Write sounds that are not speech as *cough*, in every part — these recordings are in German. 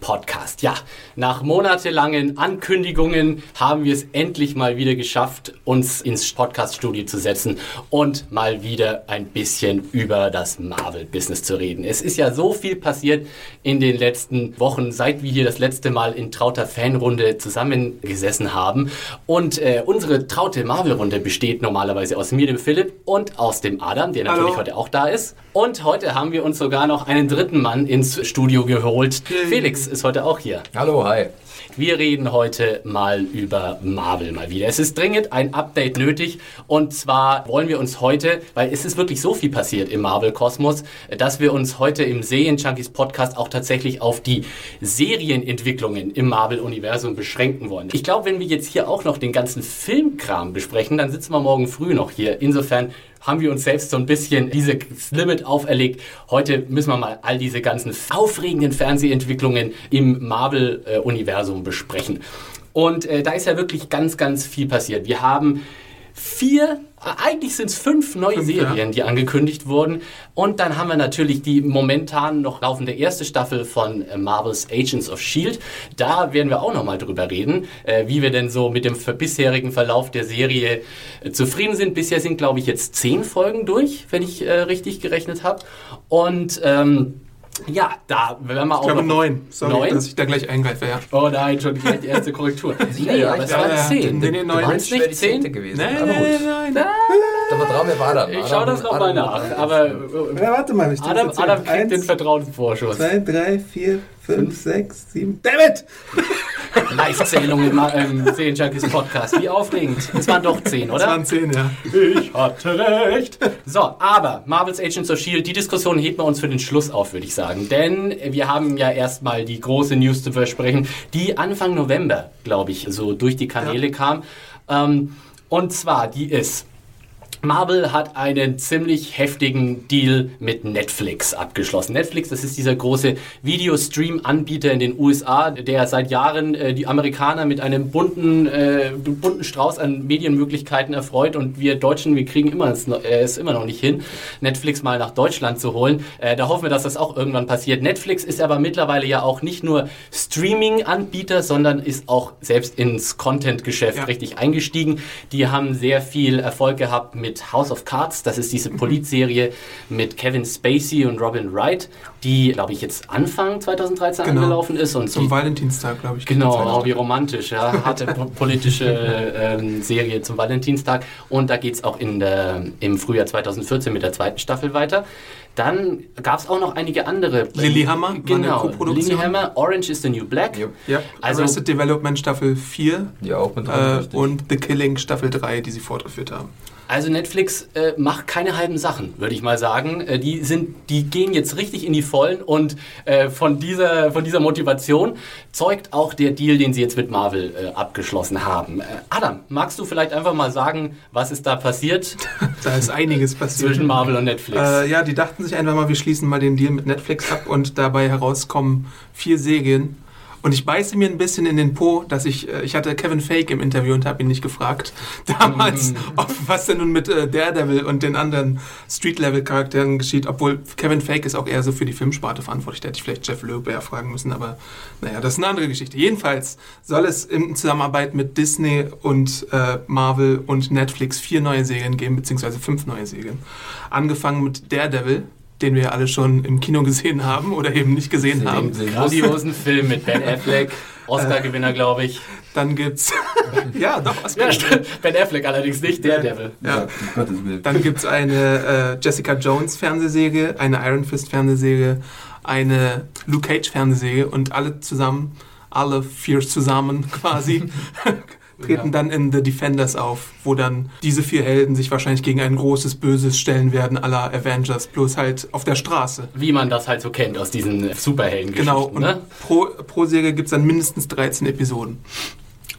Podcast. Ja, nach monatelangen Ankündigungen haben wir es endlich mal wieder geschafft, uns ins Podcaststudio zu setzen und mal wieder ein bisschen über das Marvel-Business zu reden. Es ist ja so viel passiert in den letzten Wochen, seit wir hier das letzte Mal in trauter Fanrunde zusammengesessen haben. Und äh, unsere traute Marvel-Runde besteht normalerweise aus mir, dem Philipp, und aus dem Adam, der natürlich Hallo. heute auch da ist. Und heute haben wir uns sogar noch einen dritten Mann ins Studio geholt. Felix ist heute auch hier. Hallo, hi. Wir reden heute mal über Marvel mal wieder. Es ist dringend ein Update nötig und zwar wollen wir uns heute, weil es ist wirklich so viel passiert im Marvel-Kosmos, dass wir uns heute im Serien-Junkies Podcast auch tatsächlich auf die Serienentwicklungen im Marvel-Universum beschränken wollen. Ich glaube, wenn wir jetzt hier auch noch den ganzen Filmkram besprechen, dann sitzen wir morgen früh noch hier. Insofern haben wir uns selbst so ein bisschen dieses Limit auferlegt. Heute müssen wir mal all diese ganzen aufregenden Fernsehentwicklungen im Marvel-Universum besprechen. Und äh, da ist ja wirklich ganz, ganz viel passiert. Wir haben vier, eigentlich sind es fünf neue Fünf, Serien, ja. die angekündigt wurden. Und dann haben wir natürlich die momentan noch laufende erste Staffel von äh, Marvel's Agents of S.H.I.E.L.D. Da werden wir auch nochmal drüber reden, äh, wie wir denn so mit dem bisherigen Verlauf der Serie äh, zufrieden sind. Bisher sind, glaube ich, jetzt zehn Folgen durch, wenn ich richtig gerechnet habe. Und ähm, ja, da werden wir auch Ich glaube noch- neun. Sorry, Neun? dass ich da gleich eingreife, ja. Oh nein, schon gleich die erste Korrektur. *laughs* nee, ja, aber es waren zehn. Nee, nee, neun. Es wäre nicht die zehnte zehn? gewesen. Nein, aber nein, gut. nein, nein. Da vertrauen wir auf Adam. Ich schaue das nochmal nach. Aber äh, Ja, warte mal, ich Adam, Adam kriegt den Eins, Vertrauensvorschuss. zwei, drei, vier, fünf, sechs, sieben. Dammit! Live-Zählung im ähm, Serien Junkies Podcast. Wie aufregend. Es waren doch zehn, oder? waren zehn, ja. Ich hatte recht. So, aber Marvel's Agents of S.H.I.E.L.D., die Diskussion heben wir uns für den Schluss auf, würde ich sagen. Denn wir haben ja erstmal die große News zu versprechen, die Anfang November, glaube ich, so durch die Kanäle kam. Ähm, und zwar, die ist... Marvel hat einen ziemlich heftigen Deal mit Netflix abgeschlossen. Netflix, das ist dieser große Videostream-Anbieter in den USA, der seit Jahren äh, die Amerikaner mit einem bunten, äh, bunten Strauß an Medienmöglichkeiten erfreut und wir Deutschen, wir kriegen immer es, äh, es immer noch nicht hin, Netflix mal nach Deutschland zu holen. Äh, da hoffen wir, dass das auch irgendwann passiert. Netflix ist aber mittlerweile ja auch nicht nur Streaming-Anbieter, sondern ist auch selbst ins Content-Geschäft Ja. richtig eingestiegen. Die haben sehr viel Erfolg gehabt mit House of Cards. Das ist diese Polizserie mit Kevin Spacey und Robin Wright, die, glaube ich, jetzt Anfang 2013 Genau. angelaufen ist. Und Zum die, Valentinstag, glaube ich. Genau, oh, wie romantisch, ja. Harte po- politische *laughs* ähm, Serie zum Valentinstag. Und da geht es auch in der, im Frühjahr 2014 mit der zweiten Staffel weiter. Dann gab es auch noch einige andere. Lilyhammer genau. Lilyhammer, Orange is the New Black. Jupp. Ja, Also- also Arrested Development Staffel 4 Die auch mit äh, und The Killing Staffel 3, die sie fortgeführt haben. Also Netflix äh, macht keine halben Sachen, würde ich mal sagen. Äh, die sind, die gehen jetzt richtig in die Vollen und äh, von dieser von dieser Motivation zeugt auch der Deal, den sie jetzt mit Marvel äh, abgeschlossen haben. Äh, Adam, magst du vielleicht einfach mal sagen, was ist da passiert *laughs* Da ist einiges *laughs* passiert. zwischen Marvel und Netflix? Äh, ja, die dachten sich einfach mal, wir schließen mal den Deal mit Netflix ab und dabei herauskommen vier Serien. Und ich beiße mir ein bisschen in den Po, dass ich, äh, ich hatte Kevin Fake im Interview und habe ihn nicht gefragt. *laughs* Damals, ob, was denn nun mit äh, Daredevil und den anderen Street-Level-Charakteren geschieht. Obwohl Kevin Fake ist auch eher so für die Filmsparte verantwortlich. Da hätte ich vielleicht Jeff Loeb eher fragen müssen. Aber naja, das ist eine andere Geschichte. Jedenfalls soll es in Zusammenarbeit mit Disney und äh, Marvel und Netflix vier neue Serien geben, beziehungsweise fünf neue Serien. Angefangen mit Daredevil, den wir alle schon im Kino gesehen haben oder eben nicht gesehen Den haben. muss. Grandiosen *laughs* Film mit Ben Affleck, Oscar-Gewinner, glaube ich. Dann gibt's. *laughs* ja, doch, was Ja. Ben Affleck allerdings nicht, der Devil. Ja. Willen. Dann gibt's eine äh, Jessica Jones Fernsehserie, eine Iron Fist Fernsehserie, eine Luke Cage Fernsehserie und alle zusammen, alle vier zusammen quasi, *laughs* treten dann in The Defenders auf, wo dann diese vier Helden sich wahrscheinlich gegen ein großes Böses stellen werden, aller Avengers, bloß halt auf der Straße. Wie man das halt so kennt aus diesen Superhelden-Geschichten. Genau, und ne? pro, pro Serie gibt's dann mindestens 13 Episoden.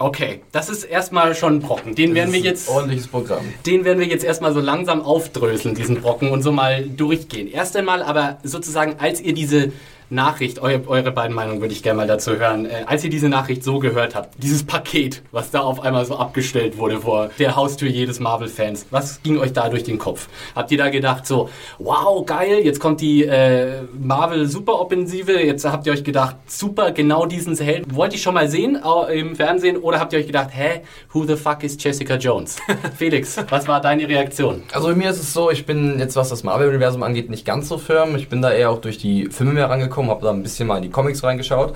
Okay, das ist erstmal schon ein Brocken. Den werden wir jetzt. Ordentliches Programm. Den werden wir jetzt erstmal so langsam aufdröseln, diesen Brocken, und so mal durchgehen. Erst einmal aber sozusagen, als ihr diese Nachricht, eu, eure beiden Meinungen würde ich gerne mal dazu hören, äh, als ihr diese Nachricht so gehört habt, dieses Paket, was da auf einmal so abgestellt wurde vor der Haustür jedes Marvel-Fans, was ging euch da durch den Kopf? Habt ihr da gedacht so, wow, geil, jetzt kommt die äh, Marvel-Superoffensive, jetzt habt ihr euch gedacht, super, genau diesen Held, wollt ihr schon mal sehen im Fernsehen, oder habt ihr euch gedacht, hä, who the fuck is Jessica Jones? *laughs* Felix, was war deine Reaktion? Also bei mir ist es so, ich bin jetzt, was das Marvel-Universum angeht, nicht ganz so firm. Ich bin da eher auch durch die Filme mehr rangekommen, habe da ein bisschen mal in die Comics reingeschaut.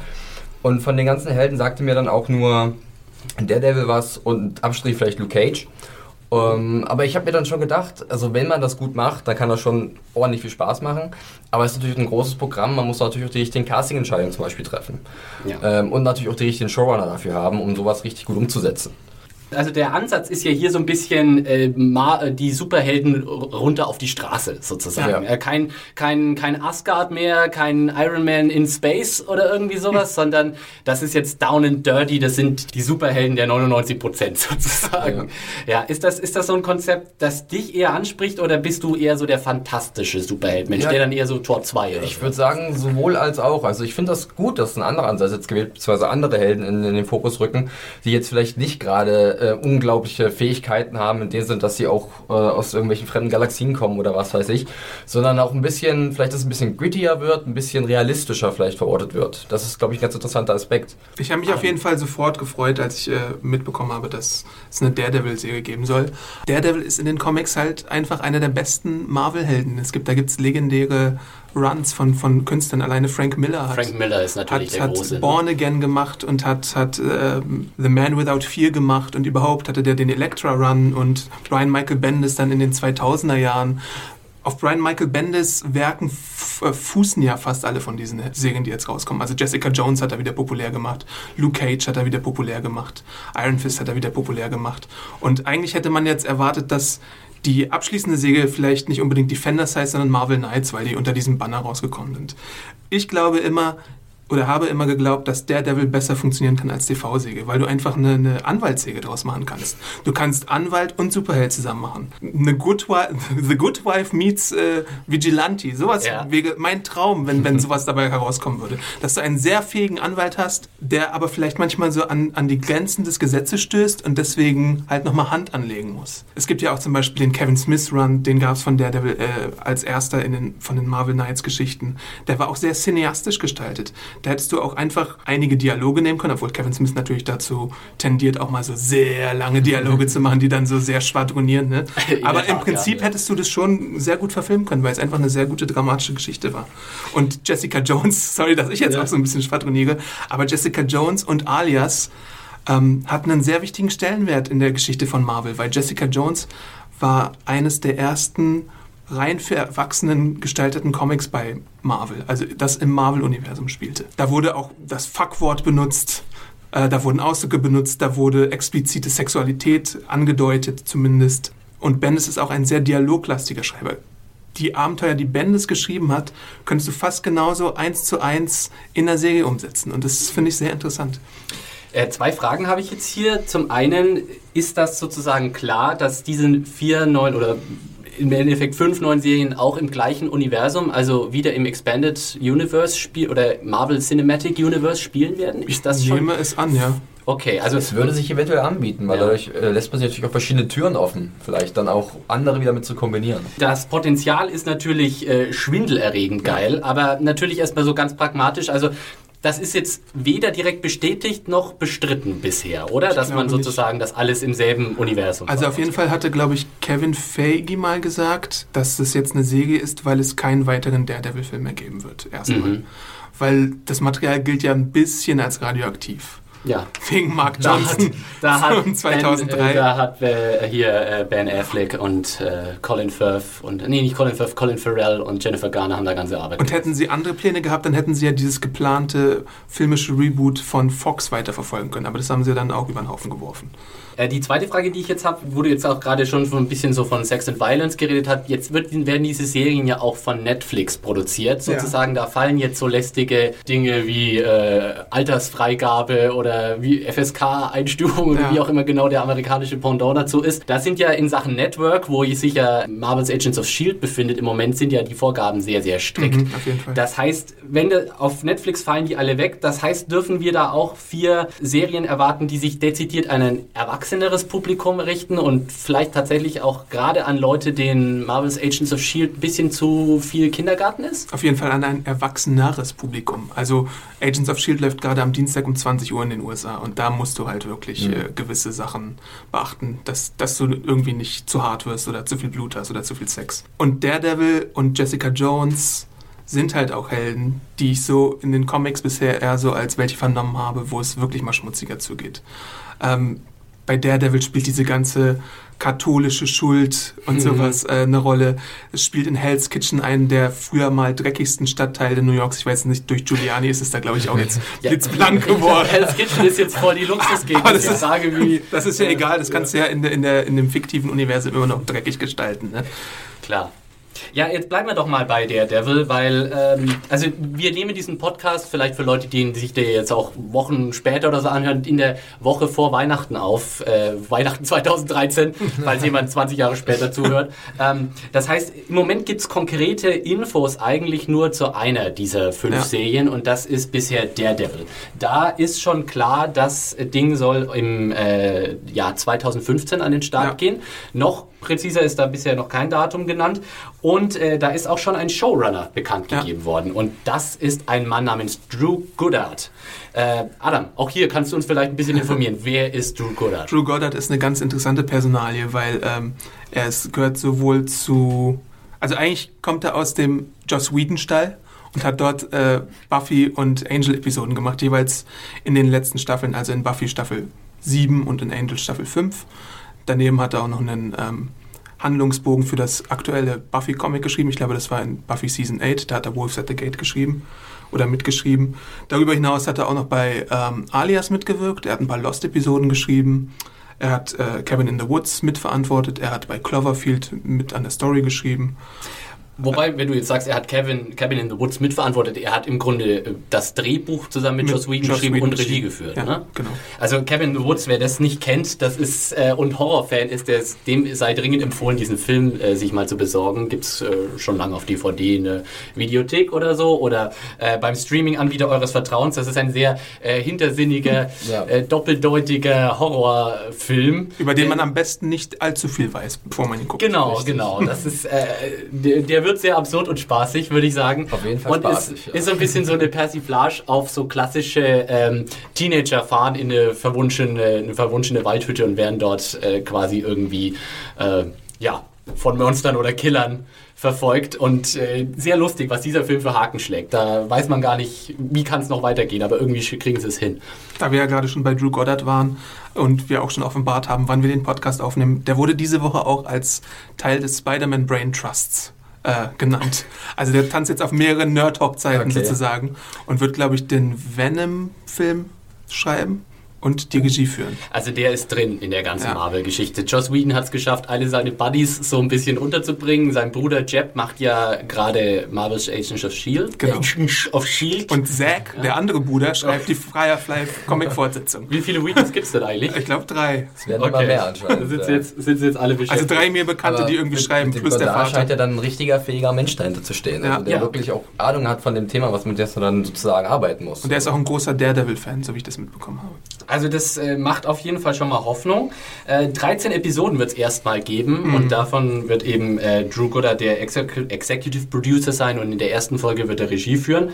Und von den ganzen Helden sagte mir dann auch nur Daredevil was und Abstrich vielleicht Luke Cage. Ähm, aber ich habe mir dann schon gedacht, also wenn man das gut macht, dann kann das schon ordentlich viel Spaß machen. Aber es ist natürlich ein großes Programm, man muss natürlich auch die richtigen Casting-Entscheidungen zum Beispiel treffen. Ja. Ähm, und natürlich auch die richtigen Showrunner dafür haben, um sowas richtig gut umzusetzen. Also der Ansatz ist ja hier so ein bisschen äh, ma- die Superhelden runter auf die Straße sozusagen. Ja. Äh, kein, kein, kein Asgard mehr, kein Iron Man in Space oder irgendwie sowas, *laughs* sondern das ist jetzt down and dirty, das sind die Superhelden der 99 Prozent *laughs* sozusagen. Ja. ist, das, ist das so ein Konzept, das dich eher anspricht oder bist du eher so der fantastische Superheld-Mensch, Ja. der dann eher so Tor 2 oder Ich würde sagen, sowohl als auch. Also ich finde das gut, dass ein anderer Ansatz jetzt gewählt, beziehungsweise andere Helden in, in den Fokus rücken, die jetzt vielleicht nicht gerade äh, unglaubliche Fähigkeiten haben, in dem Sinn, dass sie auch äh, aus irgendwelchen fremden Galaxien kommen oder was weiß ich, sondern auch ein bisschen, vielleicht dass es ein bisschen grittier wird, ein bisschen realistischer vielleicht verortet wird. Das ist, glaube ich, ein ganz interessanter Aspekt. Ich habe mich auf jeden Fall sofort gefreut, als ich äh, mitbekommen habe, dass es eine Daredevil-Serie geben soll. Daredevil ist in den Comics halt einfach einer der besten Marvel-Helden. Es gibt, da gibt es legendäre Runs von, von Künstlern. Alleine Frank Miller hat, Frank Miller ist natürlich hat, hat ne? Born Again gemacht und hat, hat ähm, The Man Without Fear gemacht und überhaupt hatte der den Elektra-Run und Brian Michael Bendis dann in den 2000er Jahren. Auf Brian Michael Bendis Werken äh, fußen ja fast alle von diesen Serien, die jetzt rauskommen. Also Jessica Jones hat er wieder populär gemacht, Luke Cage hat er wieder populär gemacht, Iron Fist hat er wieder populär gemacht. Und eigentlich hätte man jetzt erwartet, dass die abschließende Serie vielleicht nicht unbedingt Defenders heißt, sondern Marvel Knights, weil die unter diesem Banner rausgekommen sind. Ich glaube immer, oder habe immer geglaubt, dass Daredevil besser funktionieren kann als TV-Säge, weil du einfach eine, eine Anwaltssäge draus machen kannst. Du kannst Anwalt und Superheld zusammen machen. Eine Good Wife, *laughs* The Good Wife meets äh, Vigilante. Sowas Ja. wäre mein Traum, wenn, wenn sowas dabei herauskommen würde. Dass du einen sehr fähigen Anwalt hast, der aber vielleicht manchmal so an, an die Grenzen des Gesetzes stößt und deswegen halt nochmal Hand anlegen muss. Es gibt ja auch zum Beispiel den Kevin Smith Run, den gab es von Daredevil äh, als erster in den, von den Marvel Knights Geschichten. Der war auch sehr cineastisch gestaltet. Da hättest du auch einfach einige Dialoge nehmen können, obwohl Kevin Smith natürlich dazu tendiert, auch mal so sehr lange Dialoge zu machen, die dann so sehr schwadronieren. Ne? *laughs* Aber im Prinzip ja. hättest du das schon sehr gut verfilmen können, weil es einfach eine sehr gute dramatische Geschichte war. Und Jessica Jones, *laughs* sorry, dass ich jetzt auch so ein bisschen schwadroniere, aber Jessica Jones und Alias ähm, hatten einen sehr wichtigen Stellenwert in der Geschichte von Marvel, weil Jessica Jones war eines der ersten rein für Erwachsenen gestalteten Comics bei Marvel, also das im Marvel-Universum spielte. Da wurde auch das Fuckwort benutzt, äh, da wurden Ausdrücke benutzt, da wurde explizite Sexualität angedeutet zumindest. Und Bendis ist auch ein sehr dialoglastiger Schreiber. Die Abenteuer, die Bendis geschrieben hat, könntest du fast genauso eins zu eins in der Serie umsetzen. Und das finde ich sehr interessant. Äh, zwei Fragen habe ich jetzt hier. Zum einen, ist das sozusagen klar, dass diese vier neuen oder im Endeffekt fünf neuen Serien auch im gleichen Universum, also wieder im Expanded Universe spiel oder Marvel Cinematic Universe spielen werden? Ist das ich schon? nehme es an, ja. Okay, also Es würde sich eventuell anbieten, weil Ja. dadurch äh, lässt man sich natürlich auch verschiedene Türen offen, vielleicht dann auch andere wieder mit zu kombinieren. Das Potenzial ist natürlich äh, schwindelerregend geil, aber natürlich erstmal so ganz pragmatisch. Also das ist jetzt weder direkt bestätigt noch bestritten bisher, oder? Dass man glaube nicht. sozusagen das alles im selben Universum Also auf jeden Fall hatte, glaube ich, Kevin Feige mal gesagt, dass das jetzt eine Serie ist, weil es keinen weiteren Daredevil-Film mehr geben wird. Erstmal. Mhm. Weil das Material gilt ja ein bisschen als radioaktiv. Ja. Wegen Mark Da hat, Johnson da hat, von 2003. Ben, äh, da hat äh, hier äh, Ben Affleck und äh, Colin Firth und nee, nicht Colin Firth, Colin Farrell und Jennifer Garner haben da ganze Arbeit Und hätten sie andere Pläne gehabt, dann hätten sie ja dieses geplante filmische Reboot von Fox weiterverfolgen können. Aber das haben sie dann auch über den Haufen geworfen. Äh, die zweite Frage, die ich jetzt habe, du jetzt auch gerade schon ein bisschen so von Sex and Violence geredet hast, jetzt wird, werden diese Serien ja auch von Netflix produziert, sozusagen. Da fallen jetzt so lästige Dinge wie äh, Altersfreigabe oder oder wie FSK-Einstufung oder Ja. wie auch immer genau der amerikanische Pendant dazu ist. Das sind ja in Sachen Network, wo sich ja Marvel's Agents of S.H.I.E.L.D. befindet, im Moment sind ja die Vorgaben sehr, sehr strikt. Mhm, auf jeden Fall. Das heißt, wenn auf Netflix fallen die alle weg, das heißt, dürfen wir da auch vier Serien erwarten, die sich dezidiert an ein erwachseneres Publikum richten und vielleicht tatsächlich auch gerade an Leute, denen Marvel's Agents of S.H.I.E.L.D. ein bisschen zu viel Kindergarten ist? Auf jeden Fall an ein erwachseneres Publikum. Also Agents of S.H.I.E.L.D. läuft gerade am Dienstag um 20 Uhr in den USA und da musst du halt wirklich Mhm. äh, gewisse Sachen beachten, dass, dass du irgendwie nicht zu hart wirst oder zu viel Blut hast oder zu viel Sex. Und Daredevil und Jessica Jones sind halt auch Helden, die ich so in den Comics bisher eher so als welche vernommen habe, wo es wirklich mal schmutziger zugeht. Ähm, bei Daredevil spielt diese ganze katholische Schuld und sowas äh, eine Rolle. Es spielt in Hell's Kitchen, einen der früher mal dreckigsten Stadtteile New Yorks. Ich weiß nicht, durch Giuliani ist es da, glaube ich, auch jetzt *laughs* Ja. blitzblank geworden. Hell's Kitchen ist jetzt voll die Luxusgegend. *laughs* Das ist Frage, wie... Das ist ja egal, das kannst du ja in, der, in, der, in dem fiktiven Universum immer noch dreckig gestalten. Ne? Klar. Ja, jetzt bleiben wir doch mal bei Daredevil, weil, ähm, also wir nehmen diesen Podcast vielleicht für Leute, die sich der jetzt auch Wochen später oder so anhören, in der Woche vor Weihnachten auf, äh, Weihnachten *laughs* 2013, falls jemand 20 Jahre später zuhört. Ähm, das heißt, im Moment gibt's konkrete Infos eigentlich nur zu einer dieser fünf Ja. Serien und das ist bisher Daredevil. Da ist schon klar, das Ding soll im äh, Jahr 2015 an den Start Ja. gehen. Noch präziser ist da bisher noch kein Datum genannt. Und äh, da ist auch schon ein Showrunner bekannt Ja. gegeben worden. Und das ist ein Mann namens Drew Goddard. Äh, Adam, auch hier kannst du uns vielleicht ein bisschen *laughs* informieren. Wer ist Drew Goddard? Drew Goddard ist eine ganz interessante Personalie, weil ähm, er ist, gehört sowohl zu. Also eigentlich kommt er aus dem Joss Whedon-Stall und hat dort äh, Buffy und Angel-Episoden gemacht, jeweils in den letzten Staffeln, also in Buffy Staffel 7 und in Angel Staffel 5. Daneben hat er auch noch einen ähm, Handlungsbogen für das aktuelle Buffy-Comic geschrieben. Ich glaube, das war in Buffy Season 8. Da hat er Wolves at the Gate geschrieben oder mitgeschrieben. Darüber hinaus hat er auch noch bei ähm, Alias mitgewirkt. Er hat ein paar Lost-Episoden geschrieben. Er hat äh, Cabin in the Woods mitverantwortet. Er hat bei Cloverfield mit an der Story geschrieben. Wobei, wenn du jetzt sagst, er hat Kevin, Cabin in the Woods mitverantwortet, er hat im Grunde äh, das Drehbuch zusammen mit, Mit Joss Whedon geschrieben und Regie geführt. Ja, ne? genau. Also Cabin in the Woods, wer das nicht kennt, das ist äh, und Horrorfan ist, der, dem sei dringend empfohlen, diesen Film äh, sich mal zu besorgen. Gibt's äh, schon lange auf DVD in der Videothek oder so oder äh, beim Streaming-Anbieter eures Vertrauens. Das ist ein sehr äh, hintersinniger, *laughs* Ja. äh, doppeldeutiger Horrorfilm. Über den man am besten nicht allzu viel weiß, bevor man ihn guckt. Genau, Richtig. genau. Das ist, äh, der, der wird sehr absurd und spaßig, würde ich sagen. Auf jeden Fall Und spaßig, ist, ja. ist so ein bisschen so eine Persiflage auf so klassische ähm, Teenager fahren in eine verwunschene, eine verwunschene Waldhütte und werden dort äh, quasi irgendwie, äh, ja, von Monstern oder Killern verfolgt und äh, sehr lustig, was dieser Film für Haken schlägt. Da weiß man gar nicht, wie kann es noch weitergehen, aber irgendwie kriegen sie es hin. Da wir ja gerade schon bei Drew Goddard waren und wir auch schon offenbart haben, wann wir den Podcast aufnehmen, der wurde diese Woche auch als Teil des Spider-Man Brain Trusts äh, genannt. Also der tanzt jetzt auf mehreren Nerd-Hochzeiten Okay. sozusagen und wird, glaube ich, den Venom-Film schreiben und die Regie führen. Also der ist drin in der ganzen Ja. Marvel-Geschichte. Joss Whedon hat es geschafft, alle seine Buddies so ein bisschen unterzubringen. Sein Bruder Jeb macht ja gerade Marvel's Agents of S.H.I.E.L.D. Genau. Agents of S.H.I.E.L.D. Und Zack, der andere Bruder, schreibt die Firefly-Comic-Fortsetzung. Wie viele Whedons gibt es denn eigentlich? Ich glaube drei. Es werden immer mehr anscheinend. Sind sie ja. jetzt, sind sie jetzt alle Also beschäftigt. drei mir Bekannte, Aber die irgendwie mit- schreiben, mit plus der Vater. scheint ja dann ein richtiger, fähiger Mensch dahinter zu stehen. Ja. Also der Ja. wirklich auch Ahnung hat von dem Thema, was mit dem du dann sozusagen arbeiten muss. Und der ist auch ein großer Daredevil-Fan, so wie ich das mitbekommen habe. Also das äh, macht auf jeden Fall schon mal Hoffnung. Äh, 13 Episoden wird es erstmal geben und davon wird eben äh, Drew Goddard der Exec Executive Producer sein und in der ersten Folge wird er Regie führen.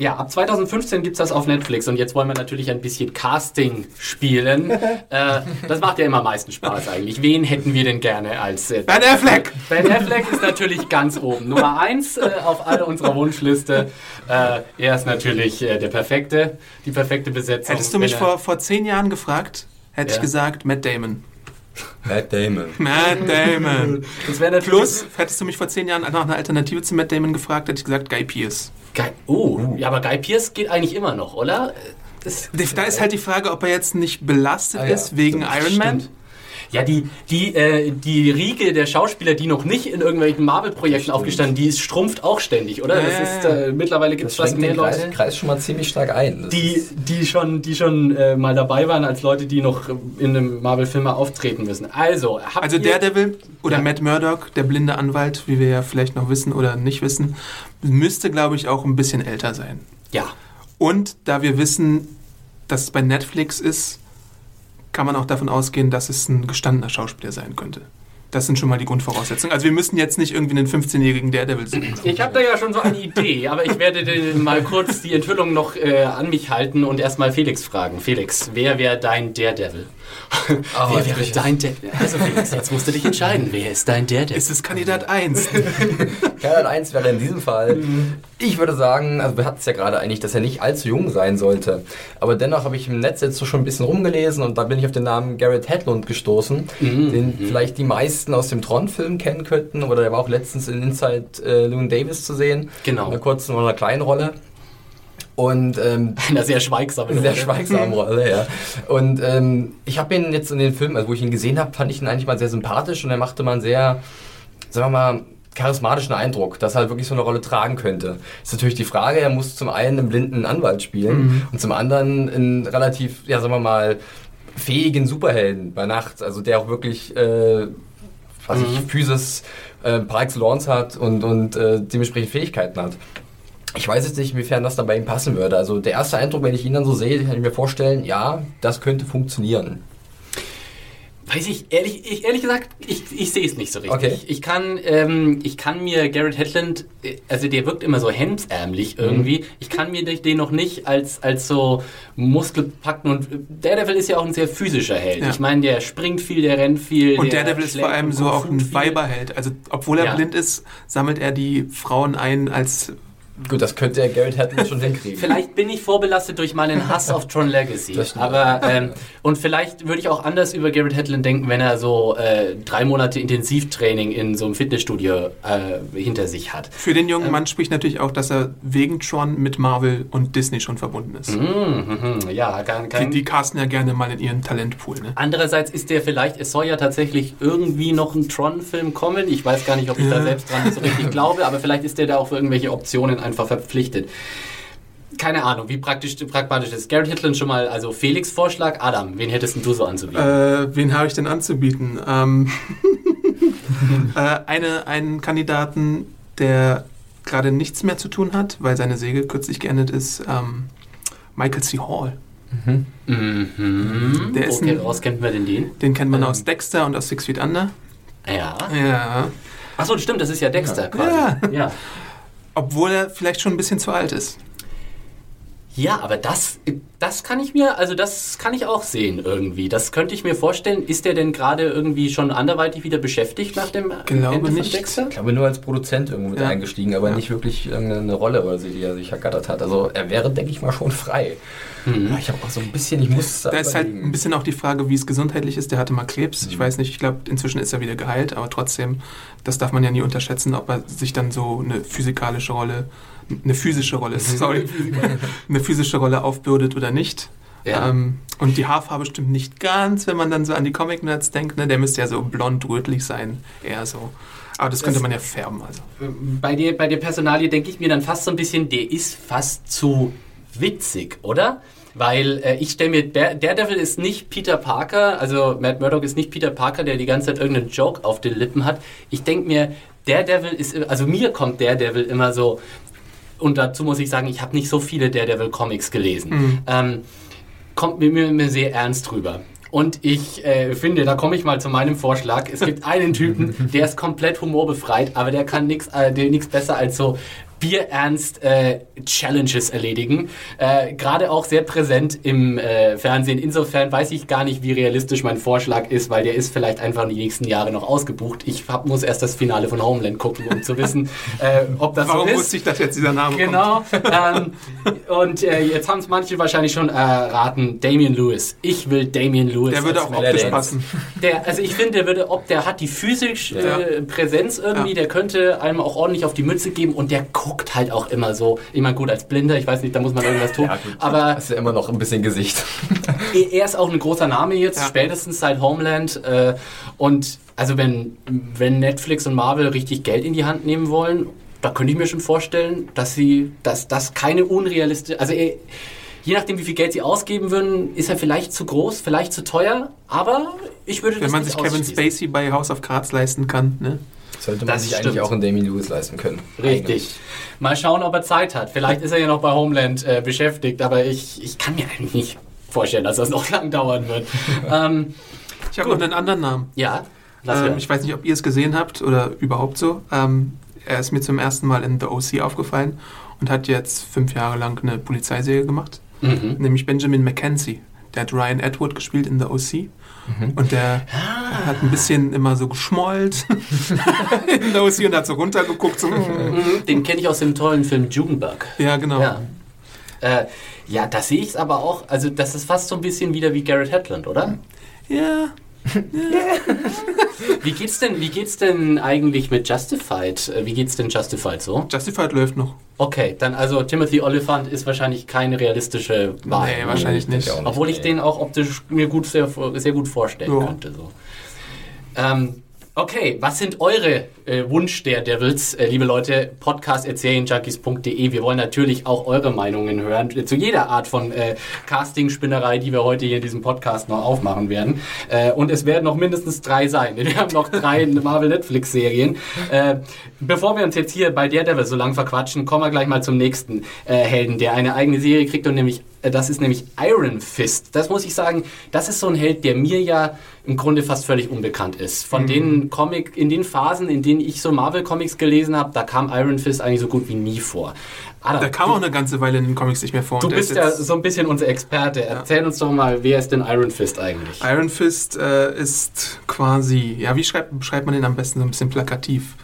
Ja, ab 2015 gibt's das auf Netflix und jetzt wollen wir natürlich ein bisschen Casting spielen. *laughs* äh, das macht ja immer am meisten Spaß eigentlich. Wen hätten wir denn gerne als... Äh, Ben Affleck! Ben Affleck ist natürlich ganz oben. Nummer eins äh, auf all unserer Wunschliste. Äh, er ist natürlich äh, der perfekte, die perfekte Besetzung. Hättest du mich vor, vor zehn Jahren gefragt, hätte Ja. ich gesagt Matt Damon. Matt Damon. Matt Damon. Das wäre natürlich. Plus, hättest du mich vor zehn Jahren nach einer Alternative zu Matt Damon gefragt, hätte ich gesagt Guy Pearce. Guy, oh, ja, aber Guy Pierce geht eigentlich immer noch, oder? Das, Da ist halt die Frage, ob er jetzt nicht belastet Ah ja, ist wegen stimmt, Iron Man. stimmt. Ja, die, die, äh, die Riege der Schauspieler, die noch nicht in irgendwelchen Marvel-Projekten aufgestanden, die ist, schrumpft auch ständig, oder? Das Ja, ist, ja, äh, mittlerweile gibt Das es fast mehr den Kreis, Leute, Kreis schon mal ziemlich stark ein. Das die, ist- die schon, die schon äh, mal dabei waren, als Leute, die noch in einem Marvel-Film auftreten müssen. Also, habt Also ihr... Daredevil oder Ja. Matt Murdock, der blinde Anwalt, wie wir ja vielleicht noch wissen oder nicht wissen, müsste, glaube ich, auch ein bisschen älter sein. Ja. Und da wir wissen, dass es bei Netflix ist, kann man auch davon ausgehen, dass es ein gestandener Schauspieler sein könnte. Das sind schon mal die Grundvoraussetzungen. Also wir müssen jetzt nicht irgendwie einen 15-jährigen Daredevil suchen. Ich habe da ja schon so eine Idee, aber ich werde mal kurz die Enthüllung noch äh, an mich halten und erstmal Felix fragen. Felix, wer wäre dein Daredevil? Oh, wer jetzt wäre dein Daredevil? Also Felix, jetzt musst du dich entscheiden. Wer ist dein? Es ist Kandidat 1. *laughs* Kandidat 1 wäre in diesem Fall, ich würde sagen, also wir hatten es ja gerade eigentlich, dass er nicht allzu jung sein sollte. Aber dennoch habe ich im Netz jetzt so schon ein bisschen rumgelesen und da bin ich auf den Namen Garrett Hedlund gestoßen, den vielleicht die meisten aus dem Tron-Film kennen könnten. Oder der war auch letztens in Inside äh, Llewyn Davis zu sehen. Genau. In einer kurzen oder einer kleinen Rolle. Und ähm, In *laughs* einer sehr schweigsamen eine sehr Rolle. schweigsame Rolle, ja. *laughs* Und ähm, ich habe ihn jetzt in den Filmen, also wo ich ihn gesehen habe, fand ich ihn eigentlich mal sehr sympathisch und er machte mal einen sehr, sagen wir mal, charismatischen Eindruck, dass er halt wirklich so eine Rolle tragen könnte. Ist natürlich die Frage, er muss zum einen einen blinden Anwalt spielen und zum anderen einen relativ, ja, sagen wir mal, fähigen Superhelden bei Nacht, also der auch wirklich, äh, was ich, Physis äh, par excellence hat und, und äh, dementsprechend Fähigkeiten hat. Ich weiß jetzt nicht, inwiefern das dann bei ihm passen würde. Also der erste Eindruck, wenn ich ihn dann so sehe, kann ich mir vorstellen, ja, das könnte funktionieren. Weiß ich, ehrlich, ich, ehrlich gesagt, ich, ich sehe es nicht so richtig. Okay. Ich, kann, ähm, ich kann mir Garrett Hedlund, äh, also der wirkt immer so hemdsärmlich Mhm. irgendwie, ich kann mir den noch nicht als, als so Muskelpacken und äh, Daredevil ist ja auch ein sehr physischer Held. Ja. Ich meine, der springt viel, der rennt viel. Und der Daredevil ist vor allem so auch ein. Weiberheld. Also obwohl er Ja. blind ist, sammelt er die Frauen ein als Gut, das könnte der Garrett Hedlund schon hinkriegen. Vielleicht bin ich vorbelastet durch meinen Hass auf Tron Legacy. Das stimmt. Aber ähm, und vielleicht würde ich auch anders über Garrett Hedlund denken, wenn er so äh, drei Monate Intensivtraining in so einem Fitnessstudio äh, hinter sich hat. Für den Ähm. jungen Mann spricht natürlich auch, dass er wegen Tron mit Marvel und Disney schon verbunden ist. Mhm, mhm, ja, kein, Die, kein die casten ja gerne mal in ihren Talentpool. Ne? Andererseits ist der vielleicht, es soll ja tatsächlich irgendwie noch ein Tron-Film kommen. Ich weiß gar nicht, ob ich da selbst dran so richtig glaube, aber vielleicht ist der da auch für irgendwelche Optionen einfach verpflichtet. Keine Ahnung, wie praktisch, pragmatisch ist. Garrett Hedlund schon mal, also Felix Vorschlag, Adam, wen hättest denn du so anzubieten? Äh, wen habe ich denn anzubieten? Ähm, *laughs* äh, eine, einen Kandidaten, der gerade nichts mehr zu tun hat, weil seine Säge kürzlich geendet ist, ähm, Michael C. Hall. Mhm. Der ist okay, ein- raus kennt man denn den? Den kennt man Ähm. aus Dexter und aus Six Feet Under. Ja. Ja. Achso, stimmt, das ist ja Dexter quasi. Ja. ja. Obwohl er vielleicht schon ein bisschen zu alt ist. Ja, aber das, das kann ich mir, also das kann ich auch sehen irgendwie. Das könnte ich mir vorstellen. Ist der denn gerade irgendwie schon anderweitig wieder beschäftigt nach dem Glaube Ende von nicht. Dexter? Ich glaube nur als Produzent irgendwo mit Ja. eingestiegen, aber Ja. nicht wirklich irgendeine Rolle oder so, die er sich ergattert hat. Also er wäre, denke ich mal, schon frei. Mhm. Ich habe auch so ein bisschen, ich muss Da ist halt ein bisschen auch die Frage, wie es gesundheitlich ist. Der hatte mal Krebs. Mhm. Ich weiß nicht, ich glaube, inzwischen ist er wieder geheilt, aber trotzdem, das darf man ja nie unterschätzen, ob er sich dann so eine physikalische Rolle, eine physische Rolle, *laughs* sorry, eine physische Rolle aufbürdet oder nicht. Ja. Ähm, und die Haarfarbe stimmt nicht ganz, wenn man dann so an die Comic-Nerds denkt. Ne? Der müsste ja so blond-rötlich sein, eher so. Aber das könnte Das- man ja färben. Also. Bei der, bei der Personalie denke ich mir dann fast so ein bisschen, der ist fast zu witzig, oder? Weil äh, ich stelle mir, der Daredevil ist nicht Peter Parker, also Matt Murdock ist nicht Peter Parker, der die ganze Zeit irgendeinen Joke auf den Lippen hat. Ich denke mir, Daredevil ist, also mir kommt Daredevil immer so, und dazu muss ich sagen, ich habe nicht so viele Daredevil-Comics gelesen. Ähm, kommt mir, mir, mir sehr ernst rüber. Und ich äh, finde, da komme ich mal zu meinem Vorschlag. Es gibt einen Typen, *laughs* der ist komplett humorbefreit, aber der kann nichts äh, der nix besser als so bierernst äh, Challenges erledigen. Äh, Gerade auch sehr präsent im äh, Fernsehen. Insofern weiß ich gar nicht, wie realistisch mein Vorschlag ist, weil der ist vielleicht einfach die nächsten Jahre noch ausgebucht. Ich hab, muss erst das Finale von Homeland gucken, um zu wissen, äh, ob das Warum so ist. wusste ich, dass jetzt dieser Name kommt? Genau. ähm, und äh, jetzt haben es manche wahrscheinlich schon erraten. Damian Lewis. Ich will Damian Lewis. Der würde auch optisch passen. Der, also ich finde, der würde, ob der hat die physische äh, Präsenz irgendwie, Ja. der könnte einem auch ordentlich auf die Mütze geben und der guckt halt auch immer so, ich meine, gut, als Blinder, ich weiß nicht, da muss man irgendwas tun, Ja, aber Das ist ja immer noch ein bisschen Gesicht. *laughs* er ist auch ein großer Name jetzt, Ja. spätestens seit Homeland. Äh, und also wenn, wenn Netflix und Marvel richtig Geld in die Hand nehmen wollen, da könnte ich mir schon vorstellen, dass sie, dass das keine unrealistische, also eh, je nachdem wie viel Geld sie ausgeben würden, ist er vielleicht zu groß, vielleicht zu teuer, aber ich würde Wenn das man nicht sich Kevin. Spacey bei House of Cards leisten kann, ne? Sollte man Das sich stimmt. eigentlich auch in Damien Lewis leisten können. Richtig. Mal schauen, ob er Zeit hat. Vielleicht ist er ja noch bei Homeland äh, beschäftigt, aber ich, ich kann mir eigentlich nicht vorstellen, dass das noch lang dauern wird. *laughs* ähm, Ich habe noch einen anderen Namen. ja, lass Ähm, ich weiß nicht, ob ihr es gesehen habt oder überhaupt so. Ähm, er ist mir zum ersten Mal in The OC aufgefallen und hat jetzt fünf Jahre lang eine Polizeiserie gemacht, Mhm. nämlich Benjamin Mackenzie. Der hat Ryan Edward gespielt in The OC. Und der hat ein bisschen immer so geschmollt *laughs* in OC und hat so runtergeguckt. So, mm. Mhm, Den kenne ich aus dem tollen Film Jugendbug. ja, genau. Ja. Äh, ja, da sehe ich es aber auch. Also, das ist fast so ein bisschen wieder wie Garrett Hedlund, oder? Ja. *laughs* Wie geht's denn, wie geht's denn eigentlich mit Justified? Äh, Wie geht's denn Justified so? Justified läuft noch. Okay, dann also Timothy Oliphant ist wahrscheinlich keine realistische Wahl. Nee, wahrscheinlich nicht. Obwohl ich den auch optisch mir gut sehr, sehr gut vorstellen Ja. könnte. So. Ähm, okay, was sind eure äh, Wunsch der Devils, äh, liebe Leute? Podcast erzählenjunkies.de. Wir wollen natürlich auch eure Meinungen hören äh, zu jeder Art von äh, Casting-Spinnerei, die wir heute hier in diesem Podcast noch aufmachen werden. Äh, und es werden noch mindestens drei sein. *laughs* Wir haben noch drei Marvel-Netflix-Serien. Äh, bevor wir uns jetzt hier bei Daredevil so lang verquatschen, kommen wir gleich mal zum nächsten äh, Helden, der eine eigene Serie kriegt und nämlich das ist nämlich Iron Fist. Das muss ich sagen, das ist so ein Held, der mir ja im Grunde fast völlig unbekannt ist. Von den Comic, in den Phasen, in denen ich so Marvel-Comics gelesen habe, da kam Iron Fist eigentlich so gut wie nie vor. Adam, Da kam auch eine ganze Weile in den Comics nicht mehr vor. du bist ist ja so ein bisschen unser Experte. Erzähl uns doch mal, wer ist denn Iron Fist eigentlich? Iron Fist äh, ist quasi, ja, wie schreibt, beschreibt man den am besten so ein bisschen plakativ?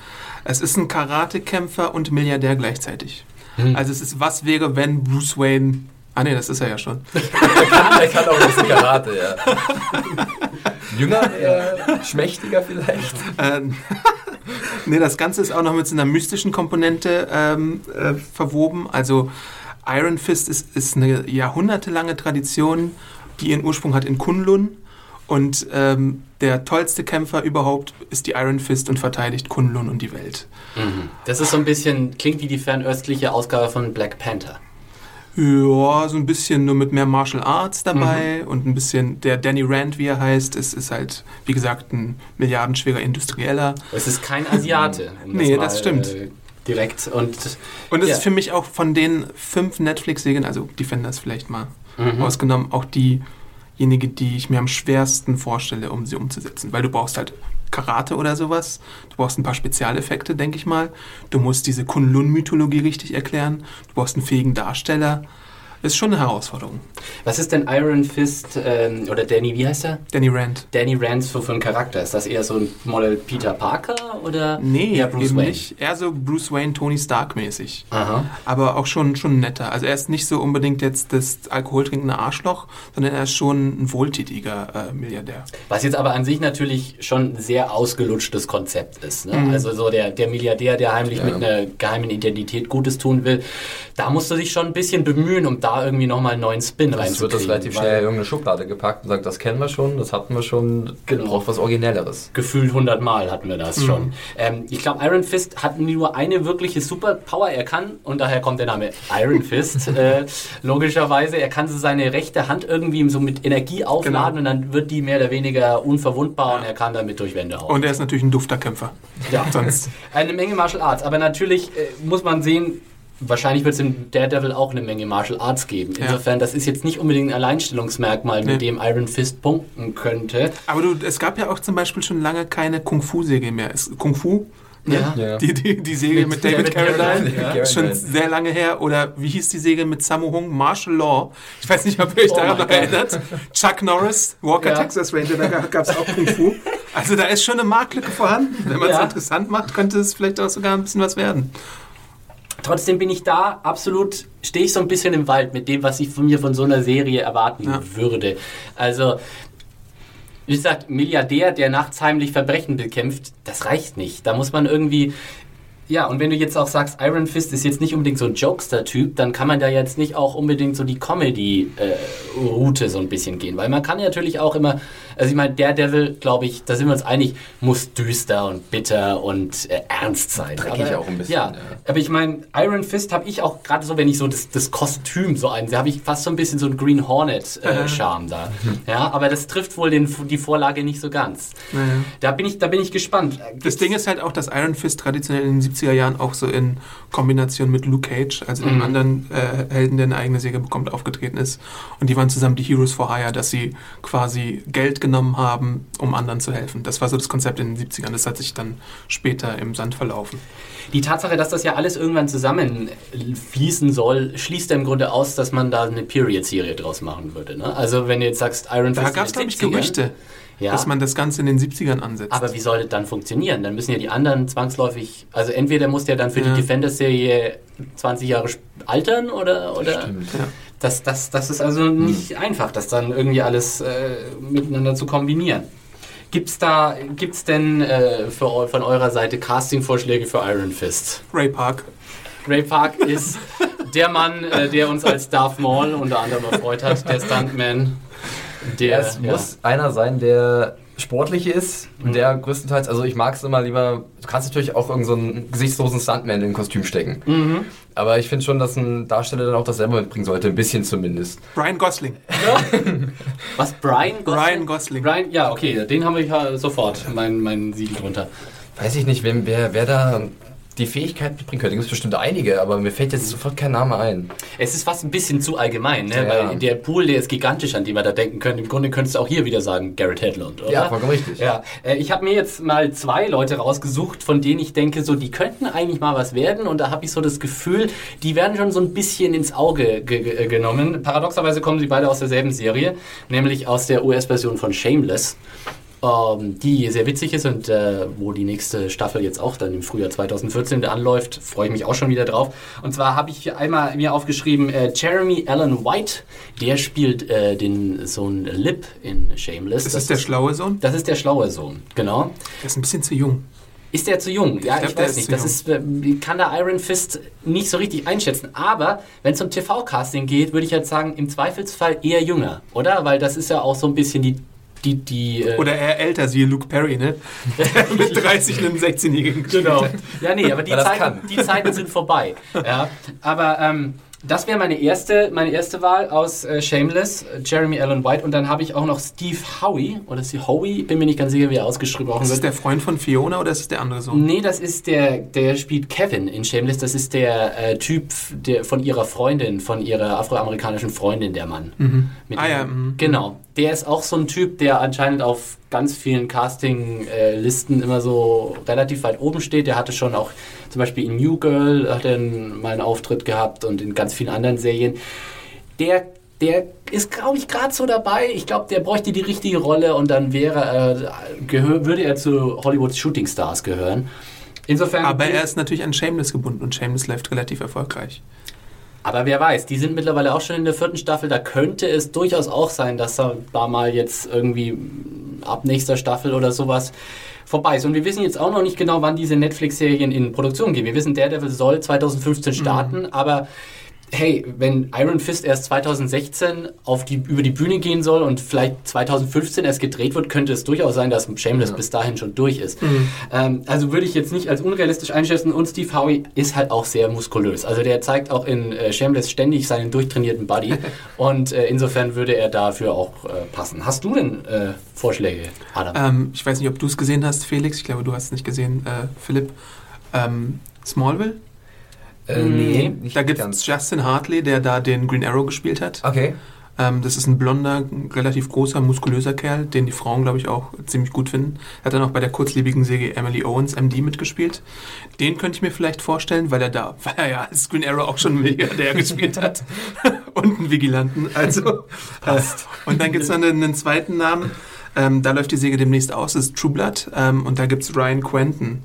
Es ist ein Karatekämpfer und Milliardär gleichzeitig. Hm. Also es ist, was wäre, wenn Bruce Wayne, ah nee, das ist er ja schon. *laughs* Er kann, er kann auch ein bisschen Karate, ja. *laughs* Jünger, eher schmächtiger vielleicht. Ähm, *laughs* nee, das Ganze ist auch noch mit so einer mystischen Komponente ähm, äh, verwoben. Also Iron Fist ist, ist eine jahrhundertelange Tradition, die ihren Ursprung hat in Kunlun. Und ähm, der tollste Kämpfer überhaupt ist die Iron Fist und verteidigt Kunlun und die Welt. Mhm. Das ist so ein bisschen, klingt wie die fernöstliche Ausgabe von Black Panther. Ja, so ein bisschen nur mit mehr Martial Arts dabei Mhm. und ein bisschen der Danny Rand, wie er heißt, ist, ist halt, wie gesagt, ein milliardenschwerer Industrieller. Es ist kein Asiate. Um Nee, mal, das stimmt. Äh, direkt und Und es Ja. ist für mich auch von den fünf Netflix-Serien, also Defenders vielleicht mal Mhm. ausgenommen, auch diejenige, die ich mir am schwersten vorstelle, um sie umzusetzen. Weil du brauchst halt Karate oder sowas, du brauchst ein paar Spezialeffekte, denke ich mal. Du musst diese Kunlun-Mythologie richtig erklären, du brauchst einen fähigen Darsteller. Ist schon eine Herausforderung. was ist denn Iron Fist ähm, oder Danny, wie heißt er? Danny Rand. Danny Rand so für ein Charakter? Ist das eher so ein Model Peter Parker oder Nee, eher Bruce eben Wayne? nicht. Eher so Bruce Wayne, Tony Stark mäßig. Aha. Aber auch schon, schon netter. Also er ist nicht so unbedingt jetzt das alkoholtrinkende Arschloch, sondern er ist schon ein wohltätiger äh, Milliardär. Was jetzt aber an sich natürlich schon ein sehr ausgelutschtes Konzept ist. Ne? Mhm. Also so der, der Milliardär, der heimlich Ja. mit einer geheimen Identität Gutes tun will, da musst du dich schon ein bisschen bemühen, um da irgendwie nochmal einen neuen Spin Das wird reinzukriegen. das relativ schnell in irgendeine Schublade gepackt und sagt, das kennen wir schon, das hatten wir schon, Genau. braucht was Originelleres. Gefühlt 100 Mal hatten wir Mhm. das schon. Ähm, ich glaube, Iron Fist hat nur eine wirkliche Superpower. Er kann, und daher kommt der Name Iron Fist, *laughs* äh, logischerweise, er kann so seine rechte Hand irgendwie so mit Energie aufladen Genau. und dann wird die mehr oder weniger unverwundbar und er kann damit durch Wände hauen. Und er ist natürlich ein dufter Kämpfer. Ja, *laughs* Sonst. eine Menge Martial Arts. Aber natürlich äh, muss man sehen, wahrscheinlich wird es im Daredevil auch eine Menge Martial Arts geben. Ja. Insofern, das ist jetzt nicht unbedingt ein Alleinstellungsmerkmal, mit Nee. dem Iron Fist punkten könnte. Aber du, es gab ja auch zum Beispiel schon lange keine Kung-Fu-Serie mehr. Es, Kung Fu, Ja. Ja. die, die, die Serie Mit mit, David David Carradine, Carradine, ja. schon sehr lange her. Oder wie hieß die Serie mit Sammo Hung? Martial Law. Ich weiß nicht, ob ihr euch Oh daran noch erinnert. Chuck Norris, Walker Ja. Texas Ranger, da gab es auch Kung Fu. Also da ist schon eine Marktlücke vorhanden. Wenn man es Ja. interessant macht, könnte es vielleicht auch sogar ein bisschen was werden. Trotzdem bin ich da absolut, stehe ich so ein bisschen im Wald mit dem, was ich von mir von so einer Serie erwarten Ja. würde. Also, wie gesagt, Milliardär, der nachts heimlich Verbrechen bekämpft, das reicht nicht. Da muss man irgendwie Ja, und wenn du jetzt auch sagst, Iron Fist ist jetzt nicht unbedingt so ein Jokester-Typ, dann kann man da jetzt nicht auch unbedingt so die Comedy-Route so ein bisschen gehen. Weil man kann natürlich auch immer, also ich meine, Daredevil, glaube ich, da sind wir uns einig, muss düster und bitter und äh, ernst sein. Dreckig aber, auch ein bisschen, Ja, ja. aber ich meine, Iron Fist habe ich auch gerade so, wenn ich so das, das Kostüm so einsehe, habe ich fast so ein bisschen so einen Green Hornet-Charme da. *laughs* Ja, aber das trifft wohl den, die Vorlage nicht so ganz. Naja. Da bin ich, da bin ich gespannt. Das Ding ist halt auch, dass Iron Fist traditionell in den 70er Jahren auch so in Kombination mit Luke Cage, also dem Mhm. anderen äh, Helden, der eine eigene Serie bekommt, aufgetreten ist. Und die waren zusammen die Heroes for Hire, dass sie quasi Geld genommen haben, um anderen zu helfen. Das war so das Konzept in den 70ern. Das hat sich dann später im Sand verlaufen. Die Tatsache, dass das ja alles irgendwann zusammenfließen soll, schließt ja im Grunde aus, dass man da eine Period-Serie draus machen würde. Ne? Also wenn du jetzt sagst, Iron Da Fist gab es, glaube ich, 70ern, Gerüchte, ja, dass man das Ganze in den 70ern ansetzt. aber wie soll das dann funktionieren? Dann müssen ja die anderen zwangsläufig, also entweder muss der dann für Ja. die Defenders-Serie 20 Jahre altern oder, oder Stimmt. ja. Das, das, das ist also nicht einfach, das dann irgendwie alles äh, miteinander zu kombinieren. Gibt's da, gibt's denn äh, für, von eurer Seite Casting-Vorschläge für Iron Fist? Ray Park. Ray Park ist der Mann, äh, der uns als Darth Maul unter anderem erfreut hat, der Stuntman. Der, es muss einer sein, der sportlich ist und der größtenteils, also ich mag es immer lieber, du kannst natürlich auch irgendeinen so einen gesichtslosen Stuntman in ein Kostüm stecken. Mhm. Aber ich finde schon, dass ein Darsteller dann auch das selber mitbringen sollte, ein bisschen zumindest. Brian Gosling. *laughs* Was, Brian Gosling? Ryan Gosling. Brian, ja, okay, den haben wir ja sofort, mein, mein Siegel drunter. Weiß ich nicht, wem, wer, wer da die Fähigkeit mitbringen könnte. Da gibt es bestimmt einige, aber mir fällt jetzt sofort kein Name ein. Es ist fast ein bisschen zu allgemein, ne? Ja. weil der Pool, der ist gigantisch, an den wir da denken können. Im Grunde könntest du auch hier wieder sagen, Garrett Hedlund, oder? Ja, vollkommen richtig. Ja, äh, ich habe mir jetzt mal zwei Leute rausgesucht, von denen ich denke, so die könnten eigentlich mal was werden und da habe ich so das Gefühl, die werden schon so ein bisschen ins Auge ge ge äh, genommen. Paradoxerweise kommen sie beide aus derselben Serie, nämlich aus der US-Version von Shameless. Ähm, die sehr witzig ist und äh, wo die nächste Staffel jetzt auch dann im Frühjahr 2014 anläuft, freue ich mich auch schon wieder drauf. Und zwar habe ich hier einmal mir aufgeschrieben, äh, Jeremy Allen White, der spielt äh, den Sohn Lip in Shameless. Ist das der schlaue Sohn? Das ist der schlaue Sohn, genau. Der ist ein bisschen zu jung. Ist der zu jung? Ja, Ich ich, glaub, der weiß ist nicht. Das ist, äh, ich kann da Iron Fist nicht so richtig einschätzen. Aber wenn es um TV-Casting geht, würde ich jetzt sagen, im Zweifelsfall eher jünger, oder? Weil das ist ja auch so ein bisschen die. Die, die äh, Oder eher älter, siehe Luke Perry, ne? *laughs* Mit 30 einen 16-Jährigen. Genau. Ja, nee, aber die, Zeiten, die Zeiten sind vorbei. *laughs* Ja, aber ähm, das wäre meine erste, meine erste Wahl aus äh, Shameless, äh, Jeremy Allen White. Und dann habe ich auch noch Steve Howie, oder ist Howie? Bin mir nicht ganz sicher, wie er ausgeschrieben Ist es wird. der Freund von Fiona oder ist es der andere Sohn? Nee, das ist der, der spielt Kevin in Shameless. Das ist der äh, Typ der, von ihrer Freundin, von ihrer afroamerikanischen Freundin, der Mann. Mit Ah ja, mhm. Genau. Der ist auch so ein Typ, der anscheinend auf ganz vielen Casting-Listen immer so relativ weit oben steht. Der hatte schon auch zum Beispiel in New Girl hat er mal einen Auftritt gehabt und in ganz vielen anderen Serien. Der, der ist, glaube ich, gerade so dabei. Ich glaube, der bräuchte die richtige Rolle und dann wäre er, würde er zu Hollywoods Shooting Stars gehören. Insofern. Aber er ist natürlich an Shameless gebunden und Shameless läuft relativ erfolgreich. Aber wer weiß, die sind mittlerweile auch schon in der vierten Staffel. Da könnte es durchaus auch sein, dass da, mal jetzt irgendwie ab nächster Staffel oder sowas vorbei ist. Und wir wissen jetzt auch noch nicht genau, wann diese Netflix-Serien in Produktion gehen. Wir wissen, Daredevil soll 2015 starten, aber hey, wenn Iron Fist erst 2016 auf die, über die Bühne gehen soll und vielleicht 2015 erst gedreht wird, könnte es durchaus sein, dass Shameless bis dahin schon durch ist. Ähm, also würde ich jetzt nicht als unrealistisch einschätzen und Steve Howie ist halt auch sehr muskulös. Also der zeigt auch in äh, Shameless ständig seinen durchtrainierten Body *laughs* und äh, insofern würde er dafür auch äh, passen. Hast du denn äh, Vorschläge, Adam? Ähm, ich weiß nicht, ob du es gesehen hast, Felix. Ich glaube, du hast es nicht gesehen, äh, Philipp. Ähm, Smallville? Äh, Nee, nicht Da gibt es Justin Hartley, der da den Green Arrow gespielt hat. Okay. Ähm, das ist ein blonder, relativ großer, muskulöser Kerl, den die Frauen, glaube ich, auch ziemlich gut finden. Hat dann auch bei der kurzlebigen Serie Emily Owens, MD, mitgespielt. Den könnte ich mir vielleicht vorstellen, weil er da, *laughs* weil er ja als Green Arrow auch schon Milliardär gespielt hat. *laughs* Und einen Vigilanten. Also passt. und dann gibt es noch einen, einen zweiten Namen. Ähm, da läuft die Serie demnächst aus, das ist True Blood. Ähm, und da gibt es Ryan Quentin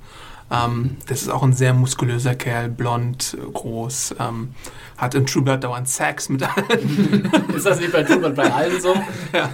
Ähm, das ist auch ein sehr muskulöser Kerl, blond, groß, ähm, hat in True Blood dauernd Sex mit allen. *laughs* Ist das nicht bei True Blood bei allen so? *laughs* Ja.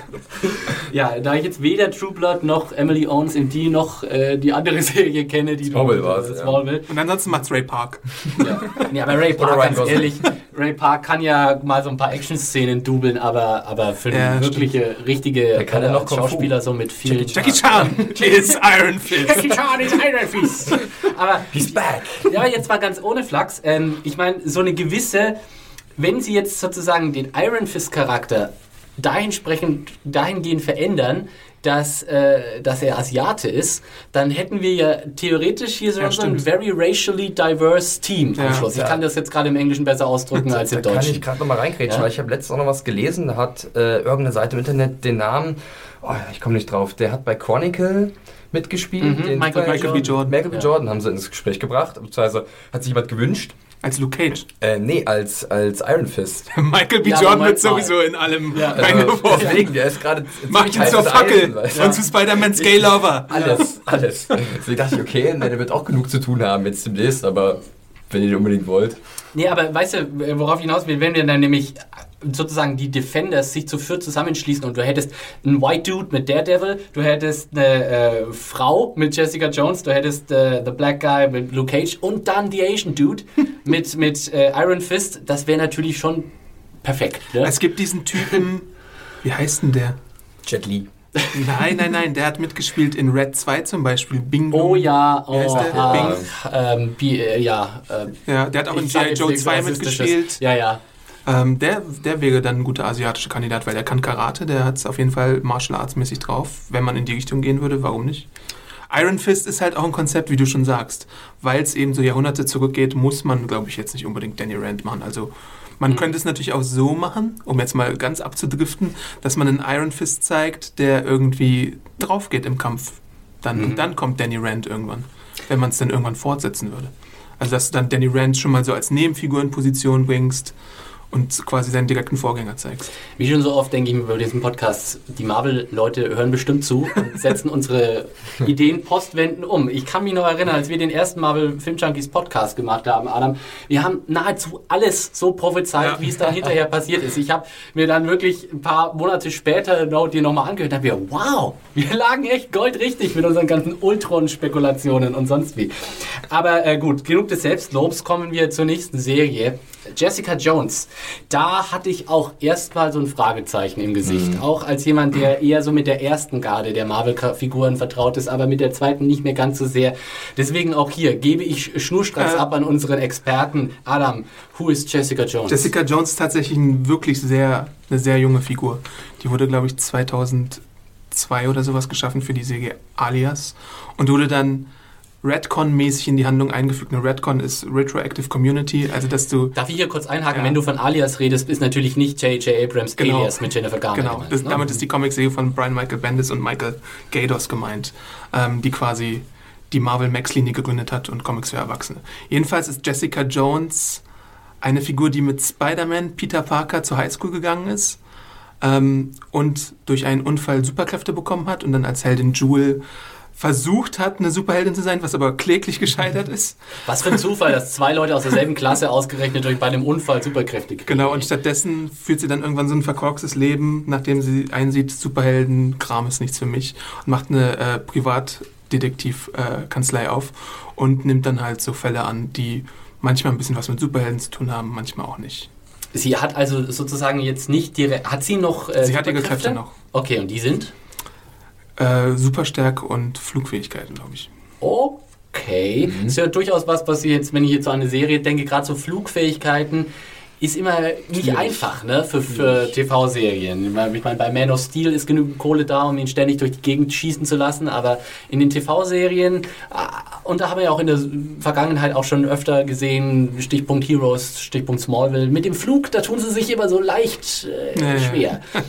Ja, da ich jetzt weder True Blood noch Emily Owens in die noch äh, die andere Serie kenne, die Smallville du war's, äh, ja. Und ansonsten macht's Ray Park. Ja. ja, aber Ray Park, ganz ehrlich, Ray Park kann ja mal so ein paar Action-Szenen dubeln, aber, aber für Ja, eine wirkliche, richtige kann ja äh, noch. Schauspieler so mit viel... Jackie Chan ist Iron Fist. Jackie Chan ist Iron Fist. Aber He's back! Ja, jetzt mal ganz ohne Flachs. Ähm, ich meine, so eine gewisse, wenn sie jetzt sozusagen den Iron Fist Charakter dahinsprechend, dahingehend verändern, dass, äh, dass er Asiate ist, dann hätten wir ja theoretisch hier so, Ja, so ein very racially diverse Team am Ja. Schluss. Ich Ja. kann das jetzt gerade im Englischen besser ausdrücken *laughs* als im Da kann ich Deutschen. gerade nochmal reingrätschen, Ja. weil ich habe letztens auch noch was gelesen, da hat äh, irgendeine Seite im Internet den Namen, oh, ich komme nicht drauf, der hat bei Chronicle mitgespielt. Mhm, den Michael Michael B. Jordan. Michael B. Ja. Jordan haben sie ins Gespräch gebracht, beziehungsweise hat sich jemand gewünscht. Als Luke Cage. Äh, nee, als, als Iron Fist. *laughs* Michael B. Ja, Jordan wird sowieso in allem Ja. Also, reingeworfen. deswegen, der ist gerade Macht ihn zur Fackel Eisen, und zu Spider-Man's Gay Lover. Alles, alles. Deswegen dachte ich, okay, ne, der wird auch genug zu tun haben jetzt demnächst, aber wenn ihr den unbedingt wollt. Nee, aber weißt du, worauf ich hinaus will, wenn wir dann nämlich sozusagen die Defenders sich zu viert zusammenschließen und du hättest einen White Dude mit Daredevil, du hättest eine äh, Frau mit Jessica Jones, du hättest äh, The Black Guy mit Luke Cage und dann die Asian Dude *laughs* mit, mit äh, Iron Fist, das wäre natürlich schon perfekt. Ne? Es gibt diesen Typen, *laughs* wie heißt denn der? Jet Li. Nein, nein, nein, der hat mitgespielt in Red 2 zum Beispiel. Bing. Oh ja, oh, heißt der? ah, Bing? ähm, äh, ja. ähm, Ja, der hat auch in G.I. Joe nichts 2 Rassistisches. mitgespielt. Ja, ja. Ähm, der, der wäre dann ein guter asiatischer Kandidat, weil der kann Karate, der hat es auf jeden Fall Martial Arts mäßig drauf. Wenn man in die Richtung gehen würde, warum nicht? Iron Fist ist halt auch ein Konzept, wie du schon sagst. Weil es eben so Jahrhunderte zurückgeht, muss man, glaube ich, jetzt nicht unbedingt Danny Rand machen. Also man könnte es natürlich auch so machen, um jetzt mal ganz abzudriften, dass man einen Iron Fist zeigt, der irgendwie drauf geht im Kampf. Dann, Und dann kommt Danny Rand irgendwann, wenn man es dann irgendwann fortsetzen würde. Also dass du dann Danny Rand schon mal so als Nebenfigur in Position bringst und quasi seinen direkten Vorgänger zeigst. Wie schon so oft denke ich mir bei diesem Podcast, die Marvel-Leute hören bestimmt zu und setzen unsere *laughs* Ideen postwendend um. Ich kann mich noch erinnern, als wir den ersten Marvel Film Junkies Podcast gemacht haben, Adam, wir haben nahezu alles so prophezeit, Ja. wie es dann hinterher *laughs* passiert ist. Ich habe mir dann wirklich ein paar Monate später noch, dir nochmal angehört und habe mir, wow, wir lagen echt goldrichtig mit unseren ganzen Ultron-Spekulationen und sonst wie. Aber äh, gut, genug des Selbstlobs, kommen wir zur nächsten Serie. Jessica Jones. Da hatte ich auch erstmal so ein Fragezeichen im Gesicht. Auch als jemand, der eher so mit der ersten Garde der Marvel-Figuren vertraut ist, aber mit der zweiten nicht mehr ganz so sehr. Deswegen auch hier gebe ich schnurstracks Äh. ab an unseren Experten. Adam, who is Jessica Jones? Jessica Jones ist tatsächlich ein wirklich sehr, eine sehr junge Figur. Die wurde, glaube ich, 2002 oder sowas geschaffen für die Serie Alias und wurde dann Redcon-mäßig in die Handlung eingefügt. Eine Redcon ist Retroactive Community, also dass du Darf ich hier kurz einhaken? Ja. Wenn du von Alias redest, ist natürlich nicht J.J. Abrams Genau. Alias mit Jennifer Garner Genau, gemeint, das, ne? damit ist die Comicserie von Brian Michael Bendis und Michael Gaydos gemeint, ähm, die quasi die Marvel Max-Linie gegründet hat und Comics für Erwachsene. Jedenfalls ist Jessica Jones eine Figur, die mit Spider-Man Peter Parker zur Highschool gegangen ist ähm, und durch einen Unfall Superkräfte bekommen hat und dann als Heldin Jewel versucht hat, eine Superheldin zu sein, was aber kläglich gescheitert ist. Was für ein Zufall, dass zwei Leute aus derselben Klasse ausgerechnet durch bei einem Unfall Superkräfte kriegen. Genau, und stattdessen führt sie dann irgendwann so ein verkorkstes Leben, nachdem sie einsieht, Superhelden-Kram ist nichts für mich und macht eine äh, Privatdetektiv-Kanzlei auf und nimmt dann halt so Fälle an, die manchmal ein bisschen was mit Superhelden zu tun haben, manchmal auch nicht. Sie hat also sozusagen jetzt nicht direkt. Hat sie noch. Äh, sie hat ihre? Kräfte noch. Okay, und die sind? Äh, Superstärke und Flugfähigkeiten, glaube ich. Okay. Das ist ja durchaus was, was ich jetzt, wenn ich jetzt so an eine Serie denke, gerade so Flugfähigkeiten, ist immer nicht Schwierig. einfach ne, für, für TV-Serien. Ich meine, bei Man of Steel ist genügend Kohle da, um ihn ständig durch die Gegend schießen zu lassen, aber in den TV-Serien, ah, und da haben wir ja auch in der Vergangenheit auch schon öfter gesehen, Stichpunkt Heroes, Stichpunkt Smallville, mit dem Flug, da tun sie sich immer so leicht äh, schwer. *laughs*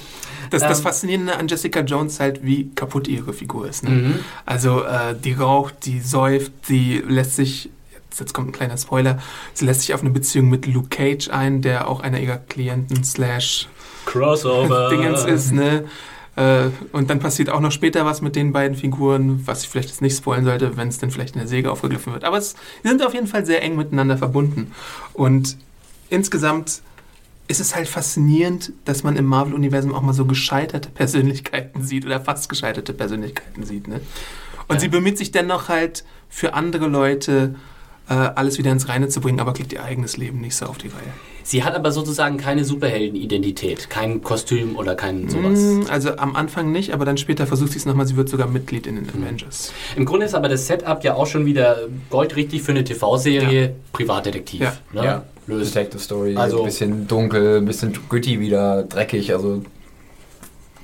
Das, das Ähm. Faszinierende an Jessica Jones halt, wie kaputt ihre Figur ist. Ne? Mhm. Also äh, die raucht, die säuft, die lässt sich, jetzt, kommt ein kleiner Spoiler, sie lässt sich auf eine Beziehung mit Luke Cage ein, der auch einer ihrer Klienten slash Crossover. *laughs* Dingens ist, ne? Äh, und dann passiert auch noch später was mit den beiden Figuren, was ich vielleicht jetzt nicht spoilen sollte, wenn es dann vielleicht in der Säge aufgegriffen wird. Aber es, sie sind auf jeden Fall sehr eng miteinander verbunden. Und insgesamt ist es halt faszinierend, dass man im Marvel-Universum auch mal so gescheiterte Persönlichkeiten sieht oder fast gescheiterte Persönlichkeiten sieht. Ne? Und Ja. sie bemüht sich dennoch halt für andere Leute äh, alles wieder ins Reine zu bringen, aber kriegt ihr eigenes Leben nicht so auf die Reihe. Sie hat aber sozusagen keine Superheldenidentität, kein Kostüm oder kein sowas. Mm, Also am Anfang nicht, aber dann später versucht sie es nochmal. Sie wird sogar Mitglied in den Avengers. Im Grunde ist aber das Setup ja auch schon wieder goldrichtig für eine TV-Serie, Privatdetektiv. Ja. Ne? Ja. Löst. Detective Story, Also- ein bisschen dunkel, ein bisschen gritty wieder, dreckig, also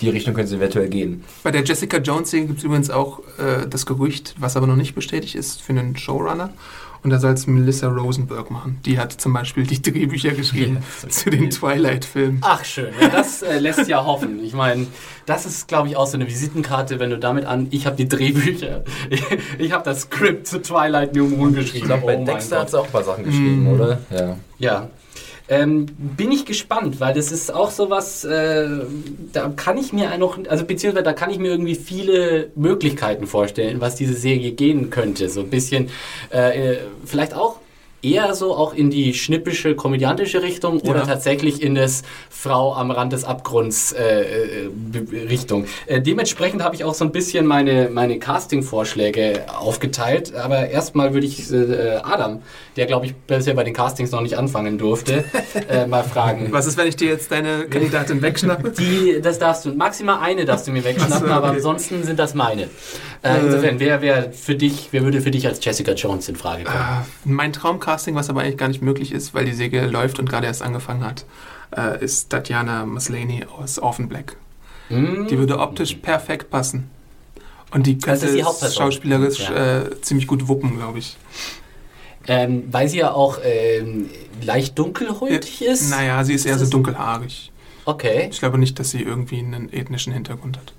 die Richtung könnte es eventuell gehen. Bei der Jessica Jones-Serie gibt es übrigens auch äh, das Gerücht, was aber noch nicht bestätigt ist, für einen Showrunner. Und da soll es Melissa Rosenberg machen. Die hat zum Beispiel die Drehbücher geschrieben Ja, zu den Twilight-Filmen. Ach schön, ja, das äh, lässt ja hoffen. Ich meine, das ist, glaube ich, auch so eine Visitenkarte, wenn du damit an, ich habe die Drehbücher, *laughs* ich, habe das Skript zu Twilight New Moon geschrieben. Ich glaube, bei Oh mein Dexter hat sie auch ein paar Sachen geschrieben, Mm. oder? Ja. Ja. Ähm, bin ich gespannt, weil das ist auch sowas, äh, da kann ich mir noch, also beziehungsweise da kann ich mir irgendwie viele Möglichkeiten vorstellen, was diese Serie gehen könnte. So ein bisschen, äh, vielleicht auch eher so auch in die schnippische, komödiantische Richtung oder Ja. tatsächlich in das Frau am Rand des Abgrunds äh, äh, Richtung. Äh, dementsprechend habe ich auch so ein bisschen meine, meine Casting-Vorschläge aufgeteilt. Aber erstmal würde ich äh, Adam, der glaube ich bisher bei den Castings noch nicht anfangen durfte, *laughs* äh, mal fragen. Was ist, wenn ich dir jetzt deine Kandidatin wegschnappe? Die, das darfst du, maximal eine darfst du mir wegschnappen, so, aber okay. ansonsten sind das meine. Äh, insofern, wer, wer für dich, wer würde für dich als Jessica Jones in Frage kommen? Mein Traumcasting, was aber eigentlich gar nicht möglich ist, weil die Serie läuft und gerade erst angefangen hat, äh, ist Tatjana Maslany aus Orphan Black. Hm? Die würde optisch perfekt passen. Und die könnte ist die schauspielerisch Ja. äh, ziemlich gut wuppen, glaube ich. Ähm, weil sie ja auch ähm, leicht dunkelhäutig ist. Naja, sie ist eher Ist so das- dunkelhaarig. Okay. Ich glaube nicht, dass sie irgendwie einen ethnischen Hintergrund hat.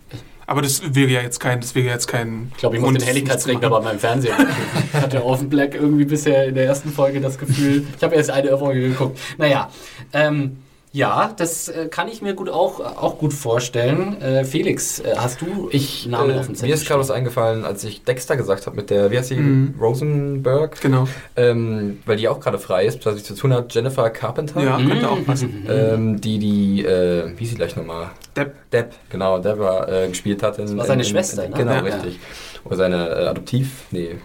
Aber das wäre ja jetzt kein, das wäre jetzt kein. Ich glaube, ich muss den Helligkeitsregler bei meinem Fernseher. *laughs* ich hatte auf dem Black irgendwie bisher in der ersten Folge das Gefühl, ich habe erst eine Folge geguckt. Naja, ähm, ja, das äh, kann ich mir gut auch, auch gut vorstellen. Äh, Felix, äh, hast du Ich, Namen äh, auf dem Zettel? mir ist gerade was eingefallen, als ich Dexter gesagt habe mit der, wie heißt sie, Mhm. Rosenberg, Genau. ähm, weil die auch gerade frei ist, was ich zu tun hat, Jennifer Carpenter, Ja, Mhm. könnte auch passen. *laughs* ähm, die die, äh, wie ist sie gleich nochmal? Depp. Depp, genau, Deborah äh, gespielt hat. In, Das war seine in, in, Schwester, in, ne? Genau, Ja. richtig. Oder seine äh, Adoptiv, nee,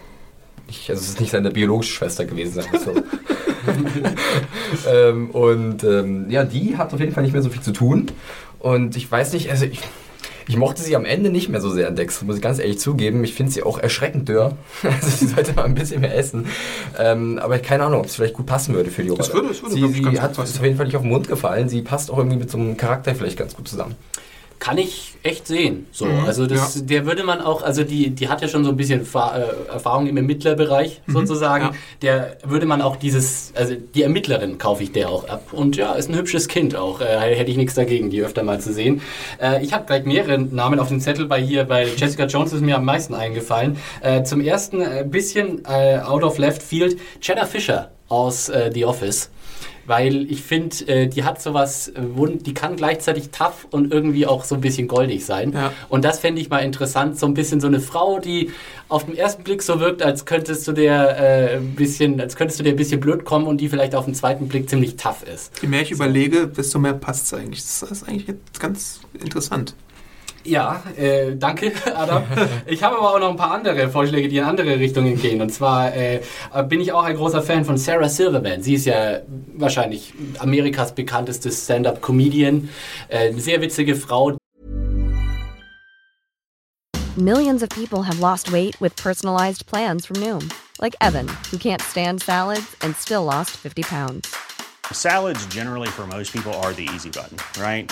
nicht, also es ist nicht seine biologische Schwester gewesen, sagen wir so. *laughs* ähm, und ähm, ja, die hat auf jeden Fall nicht mehr so viel zu tun. Und ich weiß nicht, also ich, ich mochte sie am Ende nicht mehr so sehr an Dex, muss ich ganz ehrlich zugeben. Ich finde sie auch erschreckend dürr. *laughs* Also sie sollte mal ein bisschen mehr essen. Ähm, aber keine Ahnung, ob es vielleicht gut passen würde für die Rolle. Das würde- das würde, sie ich, sie hat ist auf jeden Fall nicht auf den Mund gefallen. Sie passt auch irgendwie mit so einem Charakter vielleicht ganz gut zusammen. Kann ich echt sehen. So, Mhm, also das, ja. der würde man auch, also die, die hat ja schon so ein bisschen äh, Erfahrung im Ermittlerbereich sozusagen. ja. Der würde man auch dieses, also die Ermittlerin kaufe ich der auch ab. Und ja, ist ein hübsches Kind auch. Äh, hätte ich nichts dagegen, die öfter mal zu sehen. Äh, ich habe gleich mehrere Namen auf dem Zettel bei hier, bei Jessica Jones ist mir am meisten eingefallen. Äh, zum ersten ein bisschen äh, out of left field, Cheddar Fisher aus äh, The Office weil ich finde, äh, die hat sowas, äh, die kann gleichzeitig tough und irgendwie auch so ein bisschen goldig sein. Ja. Und das fände ich mal interessant, so ein bisschen so eine Frau, die auf den ersten Blick so wirkt, als könntest du der äh, ein bisschen, als könntest du dir ein bisschen blöd kommen und die vielleicht auf den zweiten Blick ziemlich tough ist. Je mehr ich überlege, desto mehr passt es eigentlich. Das ist eigentlich ganz interessant. Ja, äh, danke, *laughs* Adam. *laughs* Ich habe aber auch noch ein paar andere Vorschläge, die in andere Richtungen gehen. Und zwar äh, bin ich auch ein großer Fan von Sarah Silverman. Sie ist ja wahrscheinlich Amerikas bekanntestes Stand-up-Comedian. Äh, eine sehr witzige Frau, Millions of people have lost weight with personalized plans from Noom, like Evan, who can't stand salads and still lost 50 pounds. Salads, generally, for most people, are the easy button, right?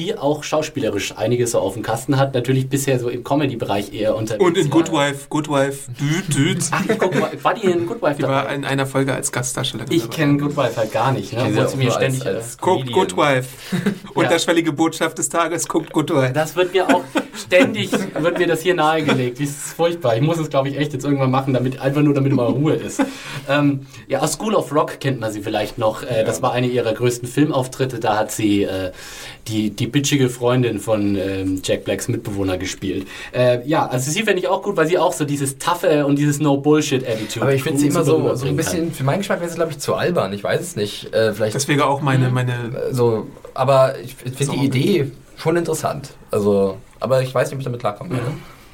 Die auch schauspielerisch einiges so auf dem Kasten hat. Natürlich bisher so im Comedy-Bereich eher unterwegs. Und in war. Good Wife, Good Wife, düt, düt. Ach, ich guck mal, war die in Good Wife Die war dabei? in einer Folge als Gastdarstellerin Ich kenne Good Wife halt gar nicht, ne? sie Obwohl auch sie mir ständig. als- als- Guckt. Good Wife. *laughs* Unterschwellige Botschaft des Tages, guckt Good Wife. Das wird mir auch ständig, wird mir das hier nahegelegt. Das ist furchtbar. Ich muss es, glaube ich, echt jetzt irgendwann machen, damit, einfach nur damit mal Ruhe ist. Ähm, ja, aus School of Rock kennt man sie vielleicht noch. Äh, Das war eine ihrer größten Filmauftritte. Da hat sie äh, die, die bitchige Freundin von ähm, Jack Blacks Mitbewohner gespielt. Äh, ja, also sie finde ich auch gut, weil sie auch so dieses Taffe und dieses No-Bullshit-Attitude Aber ich finde sie immer so, so ein bisschen, für meinen Geschmack wäre sie, glaube ich, zu albern. Ich weiß es nicht. Äh, vielleicht Das wäre auch meine, meine äh, so, aber ich finde So. die Idee schon interessant. Also, aber ich weiß nicht, ob ich damit klarkommen werde.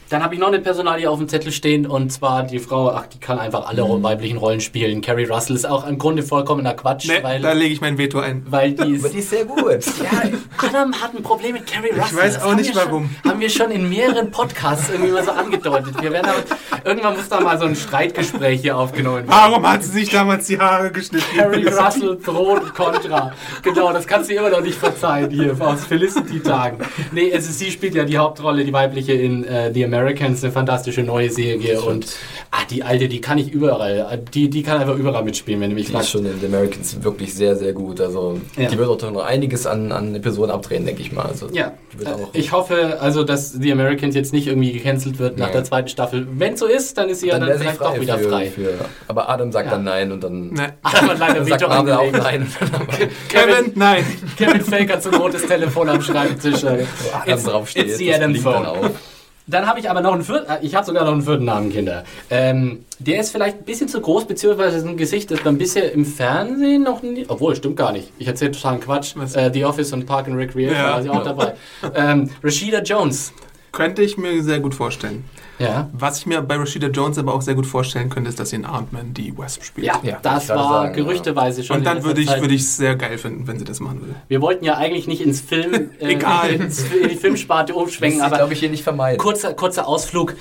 Dann habe ich noch eine Personalie auf dem Zettel stehen und zwar die Frau, ach, die kann einfach alle Mhm. weiblichen Rollen spielen. Carrie Russell ist auch im Grunde vollkommener Quatsch, Ne, weil, da lege ich mein Veto ein. weil die ist. Aber die ist sehr gut. *laughs* Ja, Adam hat ein Problem mit Carrie Russell. weiß Das auch nicht wir schon- warum. Haben wir schon in mehreren Podcasts irgendwie mal so angedeutet. Wir werden aber, irgendwann muss da mal so ein Streitgespräch hier aufgenommen werden. Warum hat sie sich damals die Haare geschnitten? Carrie Russell pro und contra. Genau, das kannst du immer noch nicht verzeihen hier aus Felicity-Tagen. Nee, also sie spielt ja die Hauptrolle, die weibliche in äh, The Americans, eine fantastische neue Serie. Und ah, die alte, die kann ich überall, die, die kann einfach überall mitspielen, wenn du mich Die ist fragst. schon in The Americans wirklich sehr, sehr gut. Also, Ja. die wird auch noch einiges an, an Episoden abdrehen, denke ich mal. Also, Ja, ich hoffe also, dass The Americans jetzt nicht irgendwie gecancelt wird nach Nee. der zweiten Staffel. Wenn so ist, dann ist sie ja dann, wäre sie vielleicht frei doch wieder für, frei. Für, aber Adam sagt Ja. dann nein und dann Ne. *laughs* Adam hat leider *laughs* dann sagt Marvel auch nein. Dann *laughs* Kevin, nein. Kevin Fake hat so ein rotes Telefon am Schreibtisch. äh, Adam draufsteht. it's the das Adam dann Phone. Dann habe ich aber noch einen vierten, äh, ich habe sogar noch einen vierten Namen, Kinder. Ähm, der ist vielleicht ein bisschen zu groß, beziehungsweise ist ein Gesicht, das man bisher im Fernsehen noch nie, obwohl, stimmt gar nicht. Ich erzähle totalen Quatsch. Äh, The Office und Park and Recreation Ja. war sie auch dabei. Ähm, Rashida Jones. Könnte ich mir sehr gut vorstellen. Ja. Was ich mir bei Rashida Jones aber auch sehr gut vorstellen könnte, ist, dass sie in Ant-Man die Wasp spielt. Ja, Ja, das war sagen, gerüchteweise schon. Und dann würde ich Zeit. würde ich es sehr geil finden, wenn sie das machen würde. Wir wollten ja eigentlich nicht ins Film, *laughs* äh, Egal. *laughs* ins, in die Filmsparte Das umschwenken, sich, aber glaube ich, hier nicht vermeiden. kurzer, kurzer Ausflug.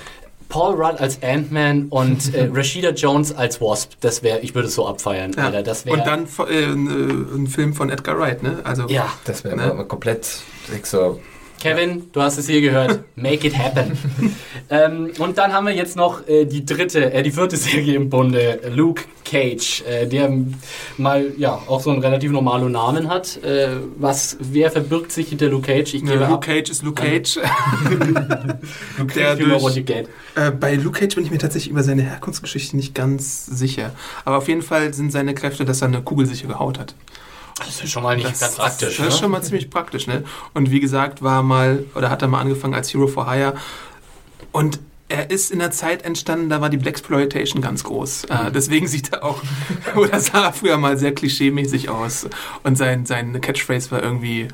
Paul Rudd als Ant-Man und äh, *laughs* Rashida Jones als Wasp. Das wäre, ich würde es so abfeiern, Ja. Alter. Das wäre. Und dann äh, ein, äh, ein Film von Edgar Wright, ne? Also Ja, Das wäre Ne? komplett so. Kevin, du hast es hier gehört. Make it happen. *laughs* ähm, und dann haben wir jetzt noch äh, die dritte, äh, die vierte Serie im Bunde, Luke Cage, äh, der mal ja auch so einen relativ normalen Namen hat. Äh, was, wer verbirgt sich hinter Luke Cage? Ich gebe Ne, Luke ab. Cage ist Luke Cage. *laughs* Luke der Cage, durch- what you get. Äh, bei Luke Cage bin ich mir tatsächlich über seine Herkunftsgeschichte nicht ganz sicher. Aber auf jeden Fall sind seine Kräfte, dass er eine kugelsichere Haut hat. Das ist schon mal nicht ganz praktisch. Das ist ne? schon mal ziemlich praktisch, ne? Und wie gesagt, war mal, oder hat er mal angefangen als Hero for Hire. Und er ist in der Zeit entstanden, da war die Blaxploitation ganz groß. Äh, deswegen sieht er auch, *laughs* oder sah er früher mal sehr klischeemäßig aus. Und sein, sein Catchphrase war irgendwie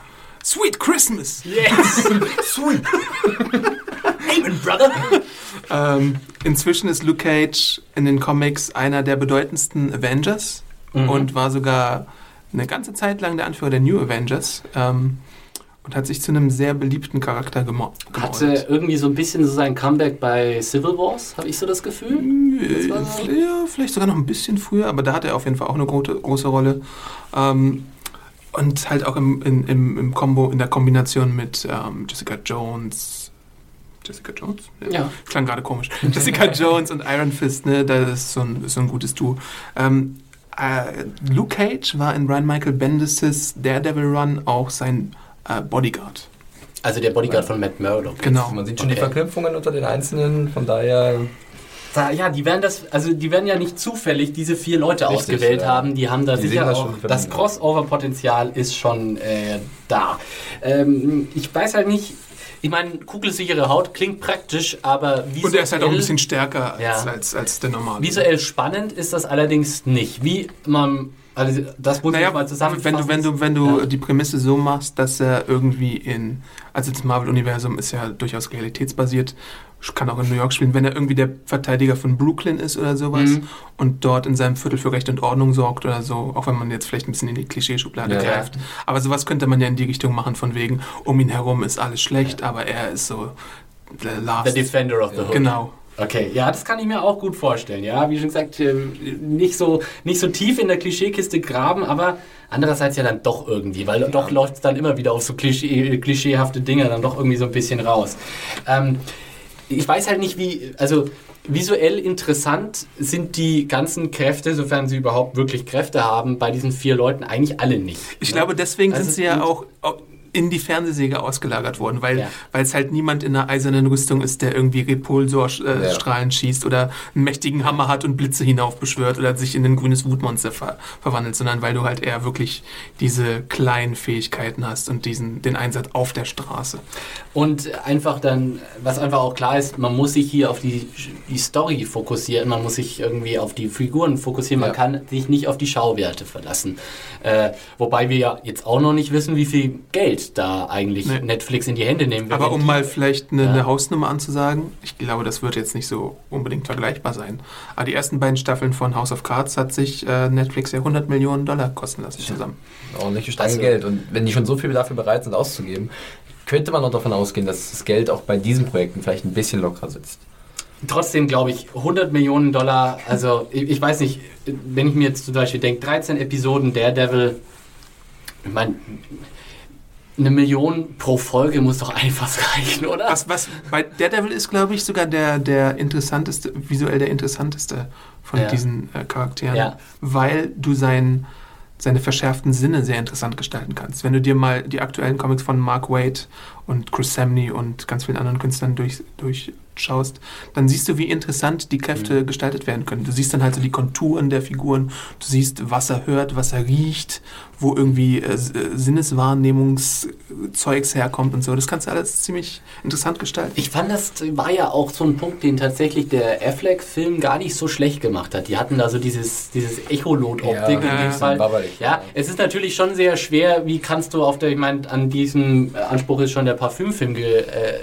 Sweet Christmas. Yes! *laughs* Sweet. Amen, brother! Ähm, inzwischen ist Luke Cage in den Comics einer der bedeutendsten Avengers Mhm. und war sogar eine ganze Zeit lang der Anführer der New Avengers ähm, und hat sich zu einem sehr beliebten Charakter gemo Hatte irgendwie so ein bisschen so sein Comeback bei Civil Wars, habe ich so das Gefühl. Äh, Das so- ja, vielleicht sogar noch ein bisschen früher, aber da hat er auf jeden Fall auch eine große, große Rolle. Ähm, und halt auch im, in, im, im Combo, in der Kombination mit ähm, Jessica Jones. Jessica Jones? Ja. Klang gerade komisch. Jessica *laughs* Jones und Iron Fist, ne, das ist so ein, so ein gutes Duo. Ähm, äh, Luke Cage war in Brian Michael Bendis' Daredevil Run auch sein äh, Bodyguard. Also der Bodyguard von Matt Murdock. Genau. Man sieht schon die Okay. Verknüpfungen unter den Einzelnen, von daher. Da, ja, die werden das, also die werden ja nicht zufällig diese vier Leute Richtig, ausgewählt ja. haben. Die haben da Die sicher das auch, schon, die das. Crossover-Potenzial ist schon äh, da. Ähm, ich weiß halt nicht, ich meine, kugelsichere Haut klingt praktisch, aber visuell, Und er ist halt auch ein bisschen stärker als, Ja. als, als der normale. visuell spannend ist das allerdings nicht. Wie man, also das muss Naja, ich mal zusammenfassen. wenn du, wenn du, wenn du Ja. die Prämisse so machst, dass er irgendwie in, also das Marvel-Universum ist ja durchaus realitätsbasiert, kann auch in New York spielen, wenn er irgendwie der Verteidiger von Brooklyn ist oder sowas Mhm. und dort in seinem Viertel für Recht und Ordnung sorgt oder so, auch wenn man jetzt vielleicht ein bisschen in die Klischeeschublade Ja. greift. Aber sowas könnte man ja in die Richtung machen, von wegen, um ihn herum ist alles schlecht, aber er ist so the The last. Defender of the Hood. Genau. Okay, ja, das kann ich mir auch gut vorstellen. Ja, wie schon gesagt, äh, nicht so, nicht so tief in der Klischeekiste graben, aber andererseits ja dann doch irgendwie, weil doch läuft es dann immer wieder auf so Klischee, klischeehafte Dinge dann doch irgendwie so ein bisschen raus. Ähm, ich weiß halt nicht, wie, also visuell interessant sind die ganzen Kräfte, sofern sie überhaupt wirklich Kräfte haben, bei diesen vier Leuten eigentlich alle nicht. Ich ne? glaube, deswegen Also sind sie ja auch auch in die Fernsehsäge ausgelagert worden, weil Ja. es halt niemand in einer eisernen Rüstung ist, der irgendwie Repulsorstrahlen äh, schießt oder einen mächtigen Hammer hat und Blitze hinaufbeschwört oder sich in ein grünes Wutmonster ver verwandelt, sondern weil du halt eher wirklich diese kleinen Fähigkeiten hast und diesen den Einsatz auf der Straße. Und einfach dann, was einfach auch klar ist, man muss sich hier auf die, die Story fokussieren, man muss sich irgendwie auf die Figuren fokussieren, man Ja. kann sich nicht auf die Schauwerte verlassen. Äh, wobei wir ja jetzt auch noch nicht wissen, wie viel Geld da eigentlich Nee. Netflix in die Hände nehmen wird. Aber um mal vielleicht eine, Ja. eine Hausnummer anzusagen, ich glaube, das wird jetzt nicht so unbedingt vergleichbar sein. Aber die ersten beiden Staffeln von House of Cards hat sich äh, Netflix ja 100 Millionen Dollar kosten lassen zusammen. Ordentliche Stange Also- Geld. Und wenn die schon so viel dafür bereit sind auszugeben, könnte man auch davon ausgehen, dass das Geld auch bei diesen Projekten vielleicht ein bisschen lockerer sitzt. Trotzdem glaube ich, 100 Millionen Dollar, also ich, ich weiß nicht, wenn ich mir jetzt zum Beispiel denke, 13 Episoden Daredevil, ich meine, eine Million pro Folge muss doch einfach *laughs* reichen, oder? Was, was bei Daredevil ist, glaube ich, sogar der, der interessanteste, visuell der interessanteste von Ja. diesen äh, Charakteren, Ja. weil du sein, seine verschärften Sinne sehr interessant gestalten kannst. Wenn du dir mal die aktuellen Comics von Mark Waid und Chris Samney und ganz vielen anderen Künstlern durch, durchschaust, dann siehst du, wie interessant die Kräfte Mhm. gestaltet werden können. Du siehst dann halt so die Konturen der Figuren, du siehst, was er hört, was er riecht, wo irgendwie äh, äh, Sinneswahrnehmungszeugs herkommt und so. Das kannst du alles ziemlich interessant gestalten. Ich fand, das war ja auch so ein Punkt, den tatsächlich der Affleck-Film gar nicht so schlecht gemacht hat. Die hatten da so dieses, dieses Echolot-Optik Ja, in dem ja. Fall. Babberlich, Ja, ja. es ist natürlich schon sehr schwer, wie kannst du auf der, ich meine, an diesem äh, Anspruch ist schon der Parfümfilm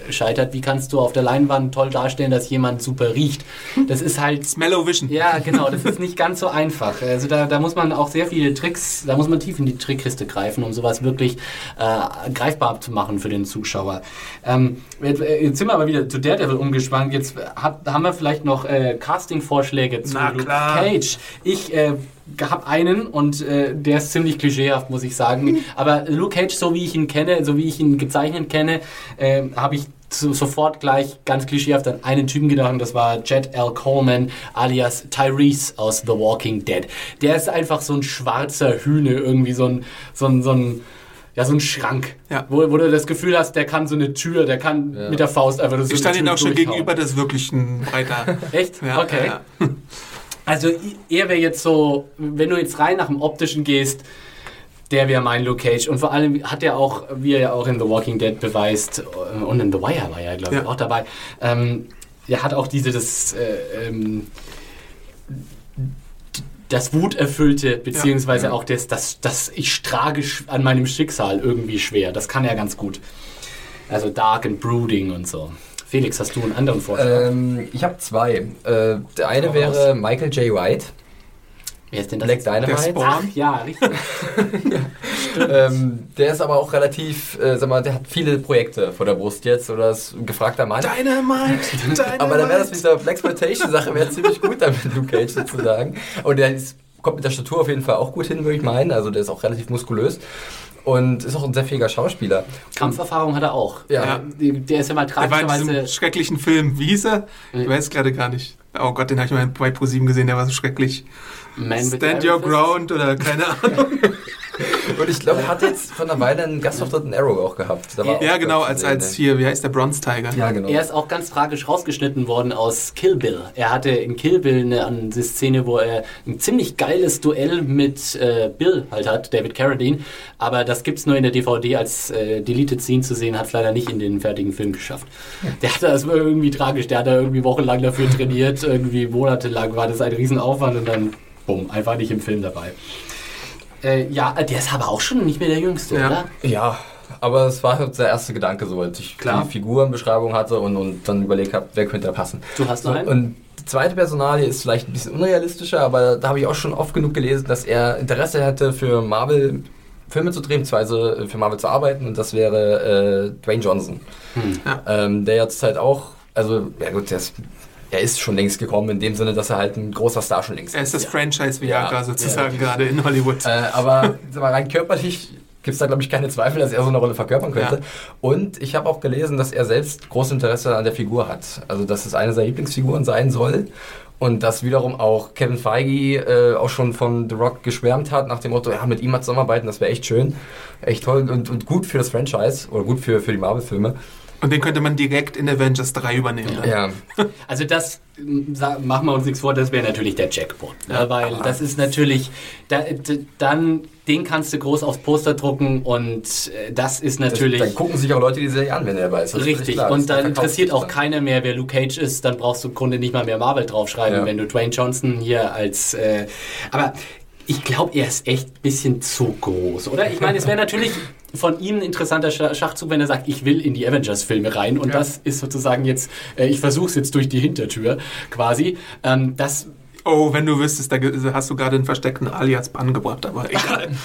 gescheitert, wie kannst du auf der Leinwand toll darstellen, dass jemand super riecht. Das ist halt Smellow Vision. ja, genau, das ist nicht ganz so einfach. Also da, da muss man auch sehr viele Tricks, da muss man tief in die Trickkiste greifen, um sowas wirklich äh, greifbar zu machen für den Zuschauer. Ähm, jetzt, äh, jetzt sind wir aber wieder zu Daredevil umgeschwankt. Jetzt hat, haben wir vielleicht noch äh, Casting-Vorschläge zu Na Luke klar. Cage. Ich äh, habe einen und äh, der ist ziemlich klischeehaft, muss ich sagen. Aber Luke Cage, so wie ich ihn kenne, so wie ich ihn gezeichnet kenne, äh, habe ich sofort gleich ganz klischeehaft an einen Typen gedacht und das war Jet L. Coleman alias Tyrese aus The Walking Dead. Der ist einfach so ein schwarzer Hühne, irgendwie so ein, so ein, so ein ja, so ein Schrank, Ja. wo, wo du das Gefühl hast, der kann so eine Tür, der kann Ja. mit der Faust einfach so Ich eine stand Tür Ihnen auch schon gegenüber, das ist wirklich ein breiter. *laughs* Echt? Ja, okay. ja, ja. Also er wäre jetzt so, wenn du jetzt rein nach dem Optischen gehst, der wäre mein Luke Cage. Und vor allem hat er auch, wie er ja auch in The Walking Dead beweist, äh, und in The Wire war er, glaube ich, Ja. auch dabei, ähm, er hat auch diese, das, äh, ähm, das Wuterfüllte, beziehungsweise Ja. auch das, das, das, ich trage an meinem Schicksal irgendwie schwer. Das kann er ganz gut. Also Dark and Brooding und so. Felix, hast du einen anderen Vorschlag? Ähm, ich habe zwei. Äh, der eine wäre Michael J. White, Wer ist denn das? Black Der Dynamite. Spawn. Ach ja, richtig. *laughs* ähm, der ist aber auch relativ, äh, sag mal, der hat viele Projekte vor der Brust jetzt oder ist ein gefragter Mann. Dynamite! Dynamite! *laughs* Aber dann wäre das mit dieser Blaxploitation-Sache wäre ziemlich gut damit Luke Cage sozusagen. Und der ist, kommt mit der Statur auf jeden Fall auch gut hin, würde ich meinen. Also der ist auch relativ muskulös. Und ist auch ein sehr fähiger Schauspieler. Kampferfahrung hat er auch. Ja. Äh, Der ist ja mal Der war in tragischerweise. schrecklichen Film. Wie hieß er? Ich weiß gerade gar nicht. Oh Gott, den habe ich mal bei ProSieben gesehen, der war so schrecklich. Man Stand Your. Ground oder keine Ahnung. *laughs* Und ich glaube, er hat jetzt vor einer Weile einen Gastauftritt in Arrow auch gehabt. Da war ja, auch genau, als, als hier, wie heißt der, Bronze Tiger. Ja, genau. Er ist auch ganz tragisch rausgeschnitten worden aus Kill Bill. Er hatte in Kill Bill eine, eine Szene, wo er ein ziemlich geiles Duell mit äh, Bill halt hat, David Carradine. Aber das gibt's nur in der DVD als äh, Deleted Scene zu sehen, hat es leider nicht in den fertigen Film geschafft. Der hatte das war irgendwie tragisch. Der hat da irgendwie wochenlang dafür trainiert, irgendwie monatelang war das ein Riesenaufwand und dann, bumm, einfach nicht im Film dabei. Äh, ja, der ist aber auch schon nicht mehr der Jüngste, Ja. oder? Ja, aber es war halt der erste Gedanke so, als ich Klar. die Figurenbeschreibung hatte und, und dann überlegt habe, wer könnte da passen. Du hast noch einen? Und die zweite Personalie ist vielleicht ein bisschen unrealistischer, aber da habe ich auch schon oft genug gelesen, dass er Interesse hätte für Marvel Filme zu drehen, beziehungsweise für Marvel zu arbeiten und das wäre äh, Dwayne Johnson. Hm. Ja. Ähm, der jetzt halt auch, also, ja gut, der ist er ist schon längst gekommen, in dem Sinne, dass er halt ein großer Star schon längst Er ist das Ja. Franchise Viagra Ja. sozusagen gerade in Hollywood. Äh, aber *laughs* rein körperlich gibt es da, glaube ich, keine Zweifel, dass er so eine Rolle verkörpern könnte. Ja. Und ich habe auch gelesen, dass er selbst großes Interesse an der Figur hat. Also, dass es eine seiner Lieblingsfiguren sein soll. Und dass wiederum auch Kevin Feige äh, auch schon von The Rock geschwärmt hat, nach dem Motto, ja, mit ihm mal zusammenarbeiten, das wäre echt schön, echt toll und, und gut für das Franchise oder gut für, für die Marvel-Filme. Und den könnte man direkt in Avengers 3 übernehmen. Dann. Ja, *laughs* Also das, m, sa- machen wir uns nichts vor, das wäre natürlich der Jackpot. Ne? Weil das ist natürlich, da, dann, den kannst du groß aufs Poster drucken und äh, das ist natürlich... dann gucken sich auch Leute die Serie an, wenn er dabei ist. Das ist Richtig, klar. und Das dann interessiert auch dann. keiner mehr, wer Luke Cage ist. Dann brauchst du im Grunde nicht mal mehr Marvel draufschreiben, Ja. wenn du Dwayne Johnson hier als. Äh, aber ich glaube, er ist echt ein bisschen zu groß, oder? Ich meine, es wäre natürlich von ihm ein interessanter Scha- Schachzug, wenn er sagt, ich will in die Avengers-Filme rein. Und das ist sozusagen jetzt, äh, ich versuche es jetzt durch die Hintertür quasi. Ähm, das Oh, wenn du wüsstest, da hast du gerade einen versteckten Alias-Bann gebracht, aber egal. *laughs*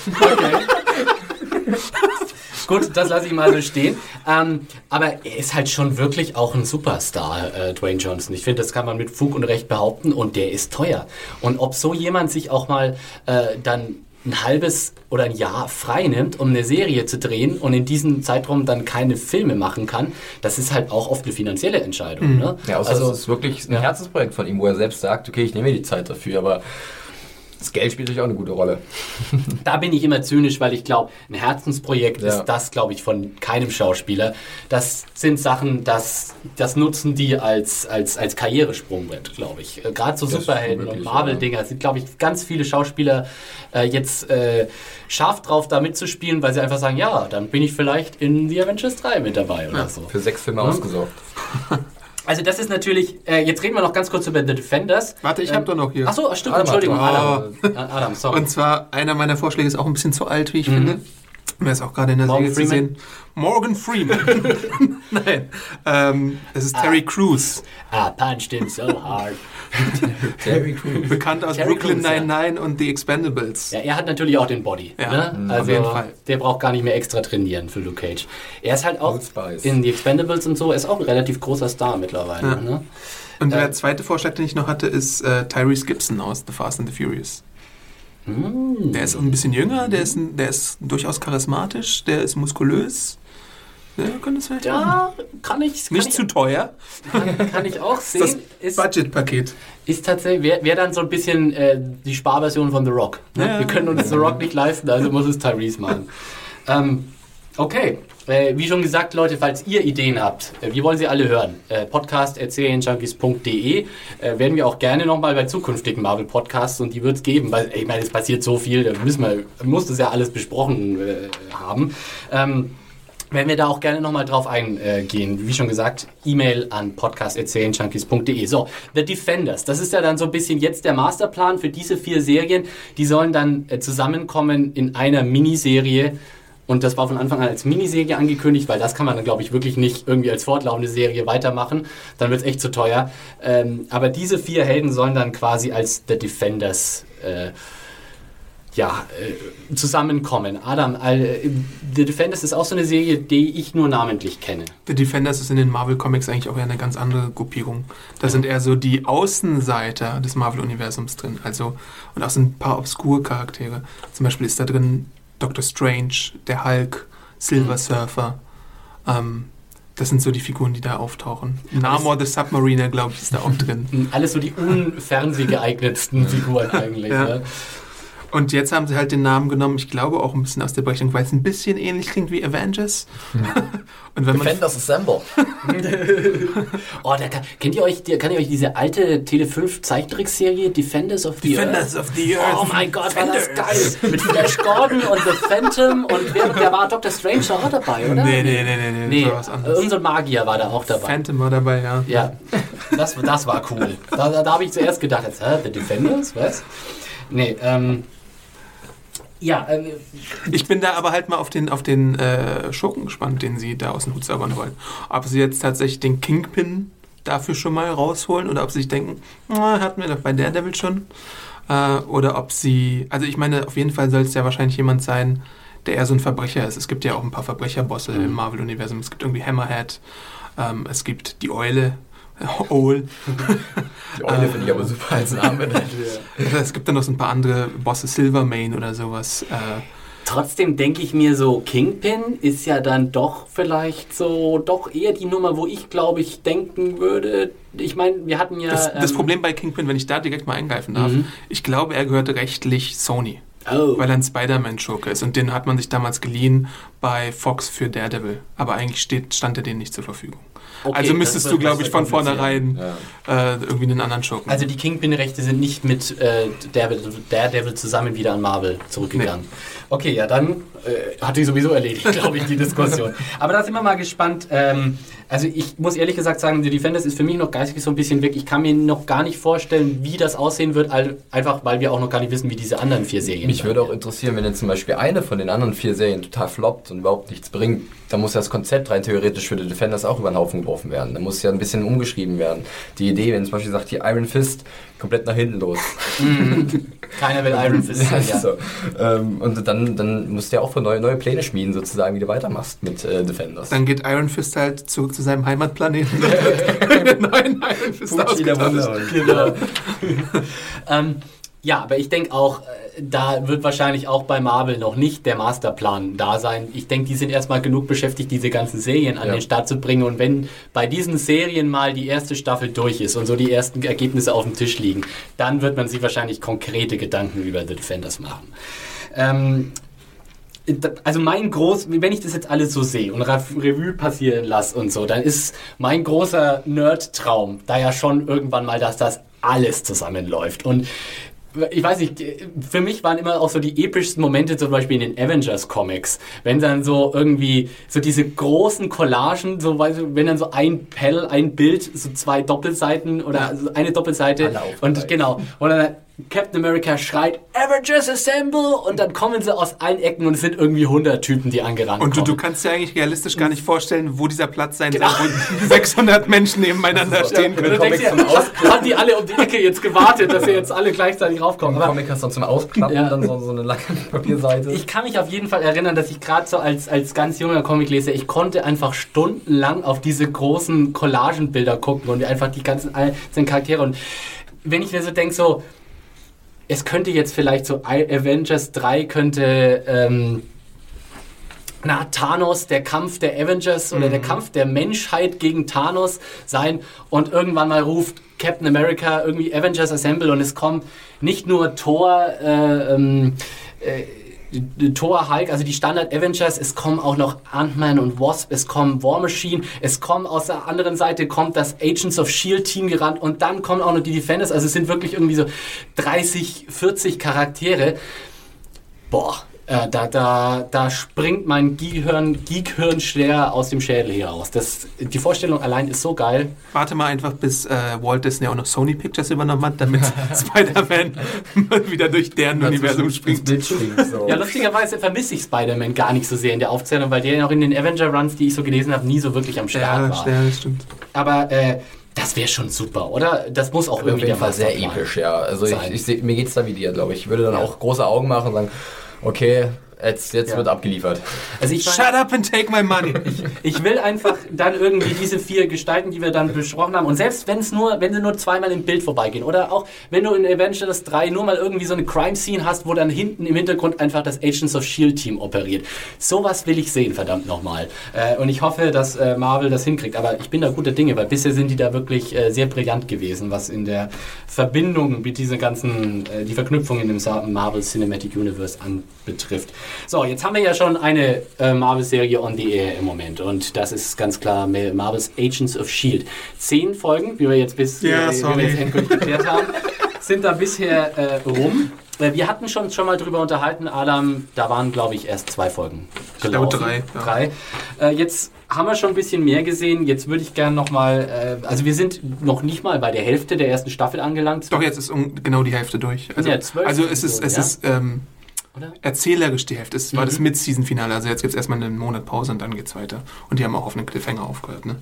*laughs* Gut, das lasse ich mal so stehen. Ähm, aber er ist halt schon wirklich auch ein Superstar, äh, Dwayne Johnson. Ich finde, das kann man mit Fug und Recht behaupten und der ist teuer. Und ob so jemand sich auch mal äh, dann ein halbes oder ein Jahr frei nimmt, um eine Serie zu drehen und in diesem Zeitraum dann keine Filme machen kann, das ist halt auch oft eine finanzielle Entscheidung. Ne? Ja, außer also, es ist wirklich ein ja. Herzensprojekt von ihm, wo er selbst sagt, okay, ich nehme mir die Zeit dafür, aber das Geld spielt natürlich auch eine gute Rolle. Da bin ich immer zynisch, weil ich glaube, ein Herzensprojekt Ja. ist das, glaube ich, von keinem Schauspieler. Das sind Sachen, das, das nutzen die als, als, als Karrieresprungbrett, glaube ich. Äh, Gerade so Das Superhelden und Marvel-Dinger sind, glaube ich, ganz viele Schauspieler äh, jetzt äh, scharf drauf, da mitzuspielen, weil sie einfach sagen, ja, dann bin ich vielleicht in The Avengers 3 mit dabei oder so. Für sechs Filme Mhm. ausgesorgt. *laughs* Also das ist natürlich, äh, jetzt reden wir noch ganz kurz über The Defenders. Warte, ich hab doch noch hier. Achso, stimmt, Adam Entschuldigung, Adam. Äh, Adam, sorry. Und zwar, einer meiner Vorschläge ist auch ein bisschen zu alt, wie ich finde. Er ist auch gerade in der Morgan Serie zu Freeman? sehen. Morgan Freeman. *laughs* Nein. Ähm, es ist Terry Crews. I punched him so hard. *laughs* Terry Crews. Bekannt aus Terry Brooklyn Crews, ja. Nine-Nine und The Expendables. Ja, er hat natürlich auch den Body. Ja, ne? Also auf jeden Fall. der braucht gar nicht mehr extra trainieren für Luke Cage. Er ist halt auch in The Expendables und so, er ist auch ein relativ großer Star mittlerweile. Ja. Ne? Und Äh, der zweite Vorschlag, den ich noch hatte, ist äh, Tyrese Gibson aus The Fast and the Furious. Hm. Der ist ein bisschen jünger, der ist, der ist durchaus charismatisch, der ist muskulös. Ja, könnte es vielleicht machen. Ja, kann ich, kann Nicht ich, zu teuer. kann, kann ich auch Das sehen. Ist, Budgetpaket. ist tatsächlich, wäre wär dann so ein bisschen äh, die Sparversion von The Rock. Ne? Ja. Wir können uns The Rock nicht leisten, also muss es Tyrese machen. Ähm, okay, äh, wie schon gesagt, Leute, falls ihr Ideen habt, äh, wir wollen sie alle hören. Äh, Podcast äh, werden wir auch gerne nochmal bei zukünftigen Marvel Podcasts und die wird es geben, weil ich meine, es passiert so viel, da müssen wir, muss das ja alles besprochen äh, haben. Ähm, werden wir da auch gerne nochmal drauf eingehen. Wie schon gesagt, E-Mail an podcast.serienjunkies.de. So, The Defenders. Das ist ja dann so ein bisschen jetzt der Masterplan für diese vier Serien. Die sollen dann äh, zusammenkommen in einer Miniserie. Und das war von Anfang an als Miniserie angekündigt, weil das kann man dann, glaube ich, wirklich nicht irgendwie als fortlaufende Serie weitermachen. Dann wird es echt zu teuer. Ähm, aber diese vier Helden sollen dann quasi als The Defenders äh, ja, äh, zusammenkommen. Adam, äh, The Defenders ist auch so eine Serie, die ich nur namentlich kenne. The Defenders ist in den Marvel Comics eigentlich auch eher eine ganz andere Gruppierung. Da sind eher so die Außenseiter des Marvel-Universums drin. Also, und auch so ein paar obskure Charaktere. Zum Beispiel ist da drin Doctor Strange, der Hulk, Silver Surfer. Ähm, das sind so die Figuren, die da auftauchen. Namor the Submariner, glaube ich, ist da auch drin. *laughs* Alles so die unfernsehgeeignetsten Figuren eigentlich. Ja. Ne? Und jetzt haben sie halt den Namen genommen, ich glaube auch ein bisschen aus der Berechnung, weil es ein bisschen ähnlich klingt wie Avengers. *laughs* Und wenn man Defenders Assemble. *laughs* Oh, da kann, kennt ihr euch, die- kann ihr euch diese alte Tele 5 Zeichentrickserie Defenders of the Defenders Earth? of the Earth. Oh mein Gott, war das Defenders. geil! Mit Flash Gordon und The Phantom und wer, wer war Dr. Strange auch dabei, oder? Nee, nee, nee, nee, nee, Nee, war was anderes. unser Magier war da auch dabei. Phantom war dabei, ja. Ja, das, das war cool. Da, da, da habe ich zuerst gedacht, jetzt, hä, The Defenders, was? Nee, ähm. Ja, äh, Ich bin da aber halt mal auf den, auf den äh, Schurken gespannt, den sie da aus dem Hut zaubern wollen. Ob sie jetzt tatsächlich den Kingpin dafür schon mal rausholen oder ob sie sich denken, "Na, hatten wir doch bei Daredevil schon. Äh, oder ob sie, also ich meine, auf jeden Fall soll es ja wahrscheinlich jemand sein, der eher so ein Verbrecher ist. Es gibt ja auch ein paar Verbrecherbosse im Marvel-Universum. Es gibt irgendwie Hammerhead, ähm, es gibt die Eule *laughs* Owl. Die Eule finde ich aber super als Name. *laughs* Es gibt dann noch so ein paar andere Bosse, Silvermane oder sowas. Äh, Trotzdem denke ich mir so, Kingpin ist ja dann doch vielleicht so, doch eher die Nummer, wo ich glaube ich denken würde. Ich meine, wir hatten ja. das, das ähm, Problem bei Kingpin, wenn ich da direkt mal eingreifen darf, Mhm. ich glaube, er gehörte rechtlich Sony. Oh. Weil er ein Spider-Man-Joker ist. Und den hat man sich damals geliehen bei Fox für Daredevil. Aber eigentlich steht, stand er denen nicht zur Verfügung. Okay, also müsstest du, glaube ich, von vornherein äh, irgendwie einen anderen Joker. Also die Kingpin-Rechte sind nicht mit äh, Daredevil, Daredevil zusammen wieder an Marvel zurückgegangen. Okay, ja, dann äh, hat die sowieso erledigt, *laughs* glaube ich, die Diskussion. Aber da sind wir mal gespannt. Ähm, also ich muss ehrlich gesagt sagen, The Defenders ist für mich noch geistig so ein bisschen weg. Ich kann mir noch gar nicht vorstellen, wie das aussehen wird, einfach weil wir auch noch gar nicht wissen, wie diese anderen vier Serien Mich würde auch interessieren, wenn jetzt zum Beispiel eine von den anderen vier Serien total floppt und überhaupt nichts bringt, dann muss ja das Konzept rein theoretisch für die Defenders auch über den Haufen geworfen werden. Da muss ja ein bisschen umgeschrieben werden. Die Idee, wenn zum Beispiel sagt, hier Iron Fist, komplett nach hinten los. Keiner will Iron Fist Ja, sein, ja. so. ähm, und dann, dann musst du ja auch für neue, neue Pläne schmieden, sozusagen, wie du weitermachst mit äh, Defenders. Dann geht Iron Fist halt zu, zu seinem Heimatplaneten. *laughs* neuen Iron Fist Pucci der. Genau. *laughs* ähm, ja, aber ich denke auch, äh, da wird wahrscheinlich auch bei Marvel noch nicht der Masterplan da sein. Ich denke, die sind erstmal genug beschäftigt, diese ganzen Serien an Ja. den Start zu bringen. Und wenn bei diesen Serien mal die erste Staffel durch ist und so die ersten Ergebnisse auf dem Tisch liegen, dann wird man sich wahrscheinlich konkrete Gedanken über The Defenders machen. Ähm, also mein groß, wenn ich das jetzt alles so sehe und Rev- Revue passieren lasse und so, dann ist mein großer Nerd-Traum da ja schon irgendwann mal, dass das alles zusammenläuft. Und ich weiß nicht, für mich waren immer auch so die epischsten Momente zum Beispiel in den Avengers Comics, wenn dann so irgendwie so diese großen Collagen, so wenn dann so ein Pell, ein Bild, so zwei Doppelseiten oder eine Doppelseite und genau und dann Captain America schreit Avengers Assemble und dann kommen sie aus allen Ecken und es sind irgendwie 100 Typen, die angerannt Und du, kommen. du kannst dir eigentlich realistisch gar nicht vorstellen, wo dieser Platz sein Genau. soll, wo *laughs* 600 Menschen nebeneinander stehen Und können. du denkst zum haben die alle um die Ecke jetzt gewartet, dass sie jetzt alle gleichzeitig raufkommen. Im Aber Comic hast du dann zum Ausklappen Ja. dann so, so eine Lackpapierseite. *laughs* Ich kann mich auf jeden Fall erinnern, dass ich gerade so als, als ganz junger Comicleser, ich konnte einfach stundenlang auf diese großen Collagenbilder gucken und einfach die ganzen einzelnen Charaktere. Und wenn ich mir so denke, so, es könnte jetzt vielleicht so Avengers 3 könnte, ähm, na, Thanos, der Kampf der Avengers oder der Kampf der Menschheit gegen Thanos sein und irgendwann mal ruft Captain America irgendwie Avengers Assemble und es kommt nicht nur Thor, äh, ähm, äh, Thor, Hulk, also die Standard Avengers, es kommen auch noch Ant-Man und Wasp, es kommen War Machine, es kommen aus der anderen Seite kommt das Agents of Shield Team gerannt und dann kommen auch noch die Defenders, also es sind wirklich irgendwie so 30, 40 Charaktere. Boah, äh, da, da, da springt mein Geekhirn, Geekhirn schwer aus dem Schädel hier raus. Das, die Vorstellung allein ist so geil. Warte mal einfach, bis äh, Walt Disney auch noch Sony Pictures übernommen hat, damit *laughs* Spider-Man *laughs* wieder durch deren Universum ins springt. Springt. So. Ja, lustigerweise vermisse ich Spider-Man gar nicht so sehr in der Aufzählung, weil der ja auch in den Avenger-Runs, die ich so gelesen habe, nie so wirklich am Start Ja, war. ja, das stimmt. Aber äh, das wäre schon super, oder? Das muss auch Auf irgendwie jeden der Fall sehr episch, ja. Also ich, sein. ich seh, mir geht's da wie dir, glaube ich. Ich würde dann Ja. auch große Augen machen und sagen, okay, jetzt, jetzt Ja. wird abgeliefert. Also ich Shut up and take my money. Ich will einfach dann irgendwie diese vier Gestalten, die wir dann besprochen haben. Und selbst wenn es nur, wenn sie nur zweimal im Bild vorbeigehen oder auch wenn du in Avengers 3 nur mal irgendwie so eine Crime-Scene hast, wo dann hinten im Hintergrund einfach das Agents of Shield Team operiert. Sowas will ich sehen, verdammt nochmal. Äh, und ich hoffe, dass äh, Marvel das hinkriegt. Aber ich bin da guter Dinge, weil bisher sind die da wirklich äh, sehr brillant gewesen, was in der Verbindung mit dieser ganzen, äh, die Verknüpfung in dem Sa- Marvel Cinematic Universe anbetrifft. So, jetzt haben wir ja schon eine äh, Marvel-Serie on the air im Moment und das ist ganz klar Ma- Marvel's Agents of S.H.I.E.L.D. Zehn Folgen, wie wir jetzt bis Ja, äh, wir jetzt endgültig geklärt haben, *laughs* sind da bisher äh, rum. Äh, Wir hatten schon, schon mal drüber unterhalten, Adam, da waren glaube ich erst zwei Folgen. Ich glaube gelaufen. drei, ja. Drei. Äh, jetzt haben wir schon ein bisschen mehr gesehen. Jetzt würde ich gerne nochmal, äh, also wir sind noch nicht mal bei der Hälfte der ersten Staffel angelangt. Doch, jetzt ist um, genau die Hälfte durch. Also, Ja, zwölf also es ist, es Episoden, ist ähm, Oder? erzählerisch die Hälfte. Es war Mhm. das Mid-Season-Finale. Also jetzt gibt es erstmal einen Monat Pause und dann geht's weiter. Und die haben auch auf einen Cliffhanger aufgehört. Ne?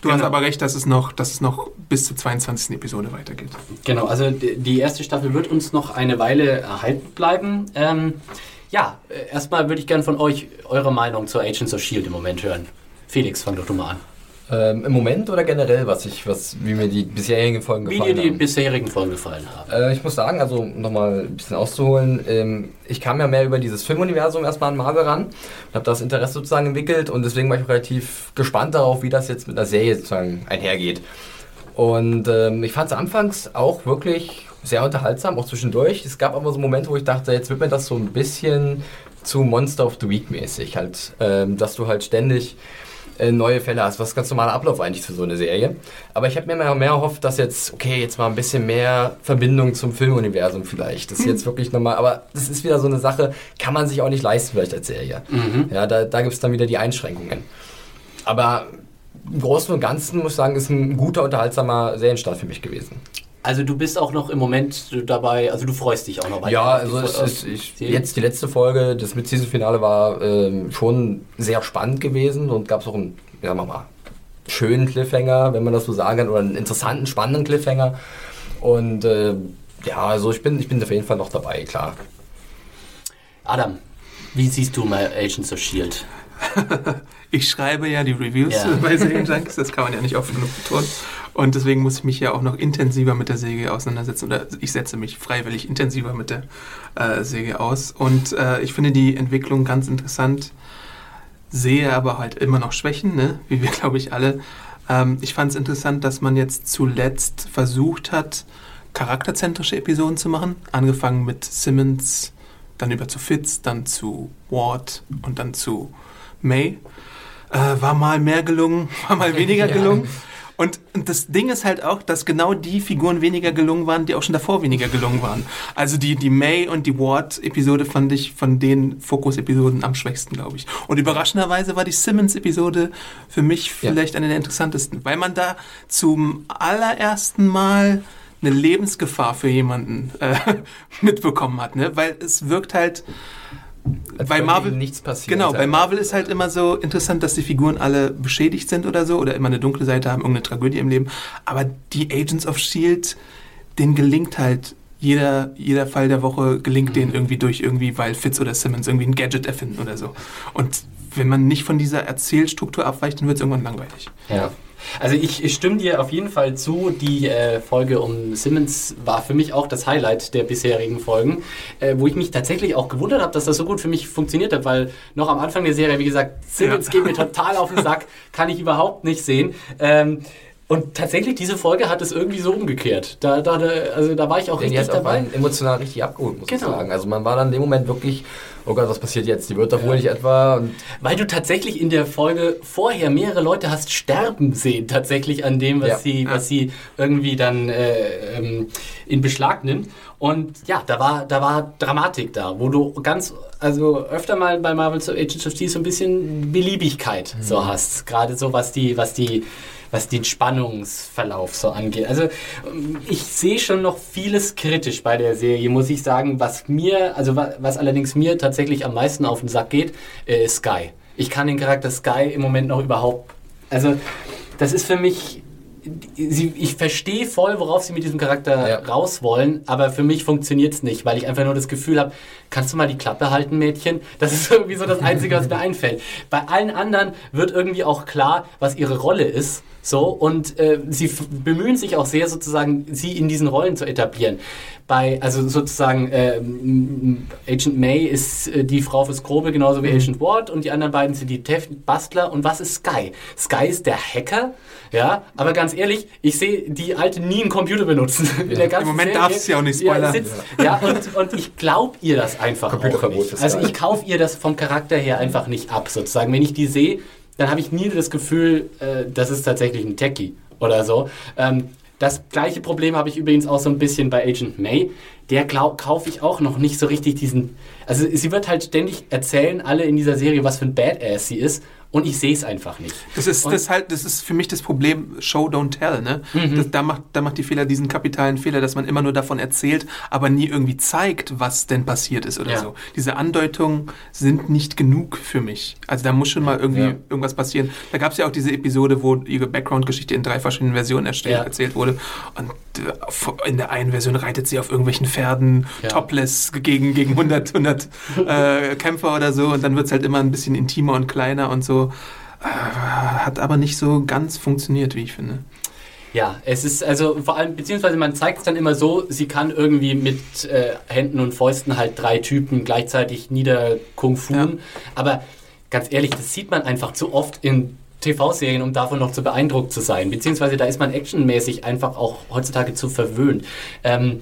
Du hast Genau. aber recht, dass es, noch, dass es noch bis zur 22. Episode weitergeht. Genau, also die erste Staffel wird uns noch eine Weile erhalten bleiben. Ähm, ja, äh, erstmal würde ich gerne von euch eure Meinung zur Agents of S.H.I.E.L.D. Im Moment hören. Felix, fang doch du mal an. Ähm, Im Moment oder generell, was ich, was, wie mir die bisherigen Folgen Wie gefallen dir die haben? bisherigen Folgen gefallen haben. Äh, ich muss sagen, also nochmal ein bisschen auszuholen, ähm, ich kam ja mehr über dieses Filmuniversum erstmal an Marvel ran und habe das Interesse sozusagen entwickelt und deswegen war ich auch relativ gespannt darauf, wie das jetzt mit einer Serie sozusagen einhergeht. Und ähm, ich fand es anfangs auch wirklich sehr unterhaltsam, auch zwischendurch. Es gab aber so Momente, wo ich dachte, jetzt wird mir das so ein bisschen zu Monster of the Week mäßig, halt, ähm, dass du halt ständig äh, neue Fälle hast, was ganz normaler Ablauf eigentlich für so eine Serie. Aber ich habe mir mehr, mehr erhofft, dass jetzt, okay, jetzt mal ein bisschen mehr Verbindung zum Filmuniversum vielleicht. Das ist jetzt wirklich nochmal, aber das ist wieder so eine Sache, kann man sich auch nicht leisten vielleicht als Serie. Ja, da, da gibt es dann wieder die Einschränkungen. Aber im Großen und Ganzen muss ich sagen, ist ein guter, unterhaltsamer Serienstart für mich gewesen. Also du bist auch noch im Moment dabei, also du freust dich auch noch weiter. Ja, die also es ist, ich, jetzt die letzte Folge, das Mid-Season-Finale war ähm, schon sehr spannend gewesen und gab es auch einen, ja, sagen wir mal, schönen Cliffhanger, wenn man das so sagen kann, oder einen interessanten, spannenden Cliffhanger. Und äh, ja, also ich bin, ich bin auf jeden Fall noch dabei, klar. Adam, wie siehst du mal Agents of S.H.I.E.L.D.? *laughs* Ich schreibe ja die Reviews Ja. *laughs* bei Serienjunkies, *laughs* das kann man ja nicht oft genug betonen. Und deswegen muss ich mich ja auch noch intensiver mit der Serie auseinandersetzen. Oder ich setze mich freiwillig intensiver mit der äh, Serie aus. Und äh, ich finde die Entwicklung ganz interessant, sehe aber halt immer noch Schwächen, ne? wie wir, *laughs* glaube ich, alle. Ähm, ich fand es interessant, dass man jetzt zuletzt versucht hat, charakterzentrische Episoden zu machen. Angefangen mit Simmons, dann über zu Fitz, dann zu Ward und dann zu May. Äh, war mal mehr gelungen, *laughs* war mal *laughs* weniger Ja. Und, und das Ding ist halt auch, dass genau die Figuren weniger gelungen waren, die auch schon davor weniger gelungen waren. Also die, die May und die Ward-Episode fand ich von den Fokus-Episoden am schwächsten, glaube ich. Und überraschenderweise war die Simmons-Episode für mich Ja. vielleicht eine der interessantesten, weil man da zum allerersten Mal eine Lebensgefahr für jemanden äh, *laughs* mitbekommen hat, ne? Weil es wirkt halt Als bei Marvel nichts passieren. Genau, bei Marvel ist halt immer so interessant, dass die Figuren alle beschädigt sind oder so oder immer eine dunkle Seite haben, irgendeine Tragödie im Leben. Aber die Agents of Shield, denen gelingt halt jeder, jeder Fall der Woche gelingt denen irgendwie durch irgendwie, weil Fitz oder Simmons irgendwie ein Gadget erfinden oder so. Und wenn man nicht von dieser Erzählstruktur abweicht, dann wird es irgendwann langweilig. Ja. Also ich, ich stimme dir auf jeden Fall zu. Die äh, Folge um Simmons war für mich auch das Highlight der bisherigen Folgen, äh, wo ich mich tatsächlich auch gewundert habe, dass das so gut für mich funktioniert hat, weil noch am Anfang der Serie, wie gesagt, Simmons Ja. geht mir total auf den Sack, *laughs* kann ich überhaupt nicht sehen. Ähm, und tatsächlich, diese Folge hat es irgendwie so umgekehrt. Da, da, da, also da war ich auch die richtig hat auch dabei. einen emotional richtig abgeholt, muss Genau. ich sagen. Also man war dann in dem Moment wirklich, oh Gott, was passiert jetzt? Die wird doch wohl nicht etwa. Weil du tatsächlich in der Folge vorher mehrere Leute hast sterben sehen, tatsächlich an dem, was, Ja. sie, was sie irgendwie dann äh, ähm, in Beschlag nimmt. Und ja, da war, da war Dramatik da, wo du ganz, also öfter mal bei Marvel Agents of Steel so ein bisschen Beliebigkeit so hast. Gerade so, was die, was die, was den Spannungsverlauf so angeht. Also ähm, ich sehe schon noch vieles kritisch bei der Serie, muss ich sagen. Was mir, also wa- was allerdings mir tatsächlich am meisten auf den Sack geht, äh, ist Sky. Ich kann den Charakter Sky im Moment noch überhaupt, also das ist für mich, sie, ich verstehe voll, worauf sie mit diesem Charakter Ja. raus wollen, aber für mich funktioniert es nicht, weil ich einfach nur das Gefühl habe, kannst du mal die Klappe halten, Mädchen? Das ist irgendwie so das Einzige, was mir *laughs* einfällt. Bei allen anderen wird irgendwie auch klar, was ihre Rolle ist. So, und äh, sie bemühen sich auch sehr, sozusagen, sie in diesen Rollen zu etablieren. Bei, also sozusagen, ähm, Agent May ist äh, die Frau fürs Grobe, genauso wie Agent Ward, und die anderen beiden sind die Tef Bastler. Und was ist Sky? Sky ist der Hacker, ja, aber ganz ehrlich, ich sehe die alte nie einen Computer benutzen. *laughs* In der ganzen Im Moment darfst du ja auch nicht Ja, spoilern. sitzt, ja und, und ich glaube ihr das einfach auch nicht. Also ich kaufe ihr das vom Charakter her einfach nicht ab, sozusagen. Wenn ich die sehe, dann habe ich nie das Gefühl, äh, das ist tatsächlich ein Techie oder so. Ähm, das gleiche Problem habe ich übrigens auch so ein bisschen bei Agent May. Der kaufe ich auch noch nicht so richtig diesen. Also sie wird halt ständig erzählen, alle in dieser Serie, was für ein Badass sie ist. Und ich sehe es einfach nicht. Das ist, Und- das halt, das ist für mich das Problem Show don't tell, ne? Mhm. Das, da macht, da macht die Fehler diesen kapitalen Fehler, dass man immer nur davon erzählt, aber nie irgendwie zeigt, was denn passiert ist oder Ja. so. Diese Andeutungen sind nicht genug für mich. Also da muss schon mal irgendwie Ja. irgendwas passieren. Da gab es ja auch diese Episode, wo ihre Background-Geschichte in drei verschiedenen Versionen erstellt, Ja. erzählt wurde. Und äh, in der einen Version reitet sie auf irgendwelchen Pferden, topless gegen, gegen 100, 100 äh, Kämpfer oder so. Und dann wird es halt immer ein bisschen intimer und kleiner und so. Äh, hat aber nicht so ganz funktioniert, wie ich finde. Ja, es ist also vor allem, beziehungsweise man zeigt es dann immer so, sie kann irgendwie mit äh, Händen und Fäusten halt drei Typen gleichzeitig nieder Kung Fu. Ja. Aber ganz ehrlich, das sieht man einfach zu oft in TV-Serien, um davon noch zu beeindruckt zu sein. Beziehungsweise da ist man actionmäßig einfach auch heutzutage zu verwöhnt. Ähm,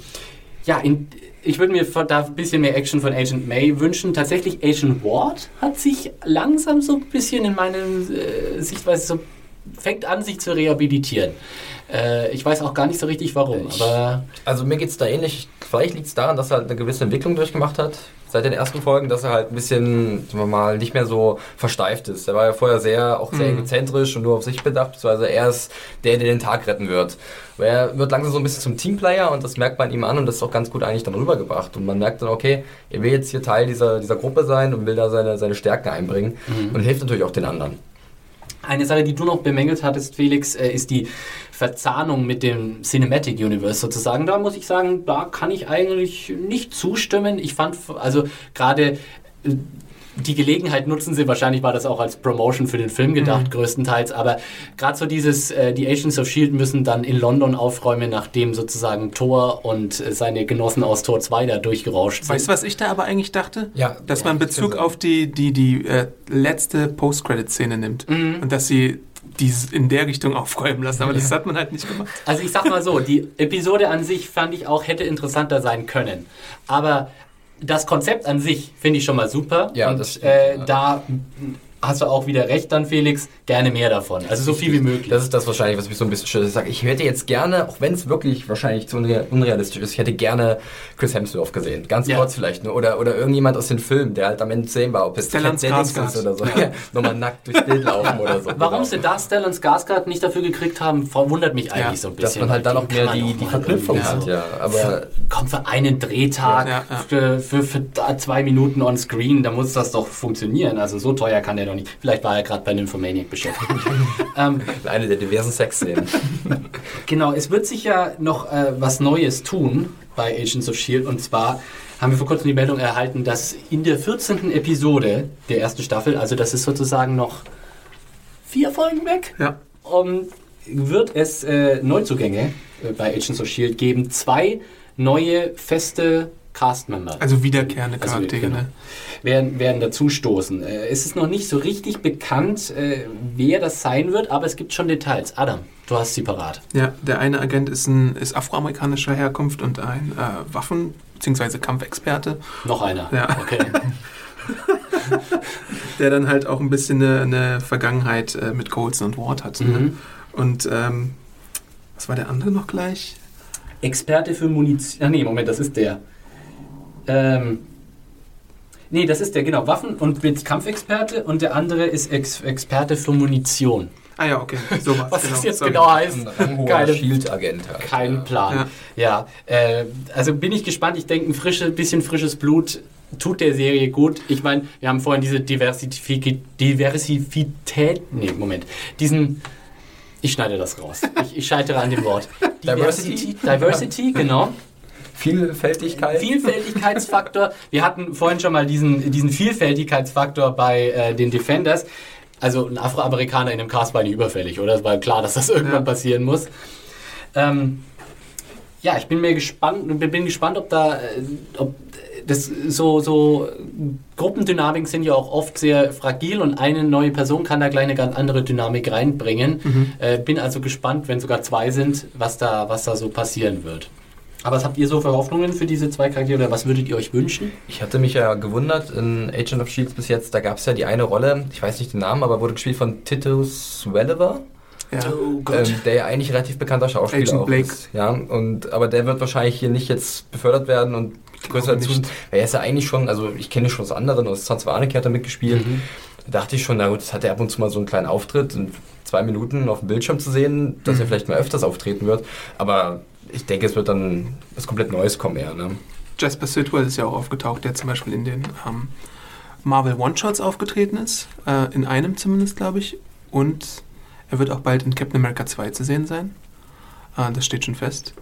ja, in, ich würde mir da ein bisschen mehr Action von Agent May wünschen. Tatsächlich, Agent Ward hat sich langsam so ein bisschen in meiner äh, Sichtweise so fängt an, sich zu rehabilitieren. Äh, ich weiß auch gar nicht so richtig warum, Ich- aber Also mir geht's da ähnlich. Vielleicht liegt es daran, dass er halt eine gewisse Entwicklung durchgemacht hat seit den ersten Folgen, dass er halt ein bisschen, sagen wir mal, nicht mehr so versteift ist. Er war ja vorher sehr, auch sehr egozentrisch und nur auf sich bedacht, beziehungsweise er ist der, der den Tag retten wird. Aber er wird langsam so ein bisschen zum Teamplayer und das merkt man ihm an und das ist auch ganz gut eigentlich dann rübergebracht. Und man merkt dann, okay, er will jetzt hier Teil dieser, dieser Gruppe sein und will da seine, seine Stärken einbringen und hilft natürlich auch den anderen. Eine Sache, die du noch bemängelt hattest, Felix, äh, ist die Verzahnung mit dem Cinematic Universe sozusagen. Da muss ich sagen, da kann ich eigentlich nicht zustimmen. Ich fand, also gerade äh, die Gelegenheit nutzen sie, wahrscheinlich war das auch als Promotion für den Film gedacht, größtenteils, aber gerade so dieses, äh, die Agents of S.H.I.E.L.D. müssen dann in London aufräumen, nachdem sozusagen Thor und äh, seine Genossen aus Tor 2 da durchgerauscht sind. Weißt du, was ich da aber eigentlich dachte? Ja. Dass Ja, man Bezug auf die, die, die äh, letzte Post-Credit-Szene nimmt. Und dass sie die in der Richtung aufräumen lassen. Aber das hat man halt nicht gemacht. Also ich sag mal so, die *laughs* Episode an sich fand ich auch, hätte interessanter sein können. Aber das Konzept an sich finde ich schon mal super. Ja, und das stimmt, äh, ja. da hast du auch wieder recht dann, Felix. Gerne mehr davon. Also so viel wie möglich. Das ist das wahrscheinlich, was mich so ein bisschen stört. Ich sage, ich hätte jetzt gerne, auch wenn es wirklich wahrscheinlich zu unre- unrealistisch ist, ich hätte gerne Chris Hemsworth gesehen. Ganz Ja. kurz vielleicht nur. Oder, oder irgendjemand aus den Filmen, der halt am Ende sehen war, ob es Stellan Skarsgård. ist oder so. Ja. Nochmal nackt durchs Bild laufen oder so. Warum Genau. sie da Stellan Skarsgård nicht dafür gekriegt haben, wundert mich eigentlich Ja, so ein Dass bisschen. man halt weil noch mehr die, die Verknüpfung hat, so- ja. Aber Kommt für einen Drehtag, Ja, ja. Für, für, für da zwei Minuten on screen, da muss das doch funktionieren. Also so teuer kann der doch nicht. Vielleicht war er gerade bei Nymphomaniac beschäftigt. *laughs* ähm, eine der diversen Sexszenen. *laughs* Genau, es wird sich ja noch äh, was Neues tun bei Agents of S.H.I.E.L.D. Und zwar haben wir vor kurzem die Meldung erhalten, dass in der 14. Episode der ersten Staffel, also das ist sozusagen noch vier Folgen weg, Ja. um, wird es äh, Neuzugänge äh, bei Agents of S.H.I.E.L.D. geben. Zwei neue feste Castmember. Also wiederkehrende Also, Charaktere. genau. ne? werden, werden dazustoßen. Äh, es ist noch nicht so richtig bekannt, äh, wer das sein wird, aber es gibt schon Details. Adam, du hast sie parat. Ja, der eine Agent ist, ein, ist afroamerikanischer Herkunft und ein äh, Waffen- bzw. Kampfexperte, Noch einer. Ja. Okay. *laughs* der dann halt auch ein bisschen eine, eine Vergangenheit äh, mit Colson und Ward hat. Ne? Mhm. Und ähm, was war der andere noch gleich? Experte für Munition. Ah, nee, Moment, das ist der. Ähm. Nee, das ist der, genau. Waffen- und Kampfexperte und der andere ist Ex Experte für Munition. Ah ja, okay, sowas. *laughs* Was genau. das jetzt Sorry. genau heißt, keine, Shield-Agent halt. kein Plan. Ja, äh, also bin ich gespannt. Ich denke, ein frische, bisschen frisches Blut tut der Serie gut. Ich meine, wir haben vorhin diese Diversifik Diversität, nee, Moment, diesen, ich schneide das raus. Ich, ich scheitere an dem Wort. *laughs* Diversity? Diversity, genau. Vielfältigkeit. Vielfältigkeitsfaktor. Wir hatten vorhin schon mal diesen, diesen Vielfältigkeitsfaktor bei äh, den Defenders. Also ein Afroamerikaner in einem Cast war nicht überfällig, oder? Es war klar, dass das irgendwann Ja. passieren muss. Ähm, ja, ich bin mir gespannt, bin gespannt, ob da, äh, ob das so, so Gruppendynamiken sind ja auch oft sehr fragil und eine neue Person kann da gleich eine ganz andere Dynamik reinbringen. Äh, bin also gespannt, wenn sogar zwei sind, was da, was da so passieren wird. Aber was habt ihr so für Hoffnungen für diese zwei Charaktere oder was würdet ihr euch wünschen? Ich hatte mich ja gewundert in Agent of Shields bis jetzt, da gab es ja die eine Rolle, ich weiß nicht den Namen, aber wurde gespielt von Titus Welliver, Ja. Oh ähm, der ja eigentlich relativ bekannter Schauspieler Agent auch Blake. ist. Ja, und, aber der wird wahrscheinlich hier nicht jetzt befördert werden und größer Warum zu. nicht? Er ist ja eigentlich schon, also ich kenne schon aus anderen, aus Anarchy hat er mitgespielt. Da dachte ich schon, na gut, das hat er ab und zu mal so einen kleinen Auftritt und zwei Minuten auf dem Bildschirm zu sehen, dass er vielleicht mal öfters auftreten wird. Aber ich denke, es wird dann was komplett Neues kommen eher. Ne? Jasper Sitwell ist ja auch aufgetaucht, der zum Beispiel in den ähm, Marvel One-Shots aufgetreten ist. Äh, in einem zumindest, glaube ich. Und er wird auch bald in Captain America 2 zu sehen sein. Äh, das steht schon fest.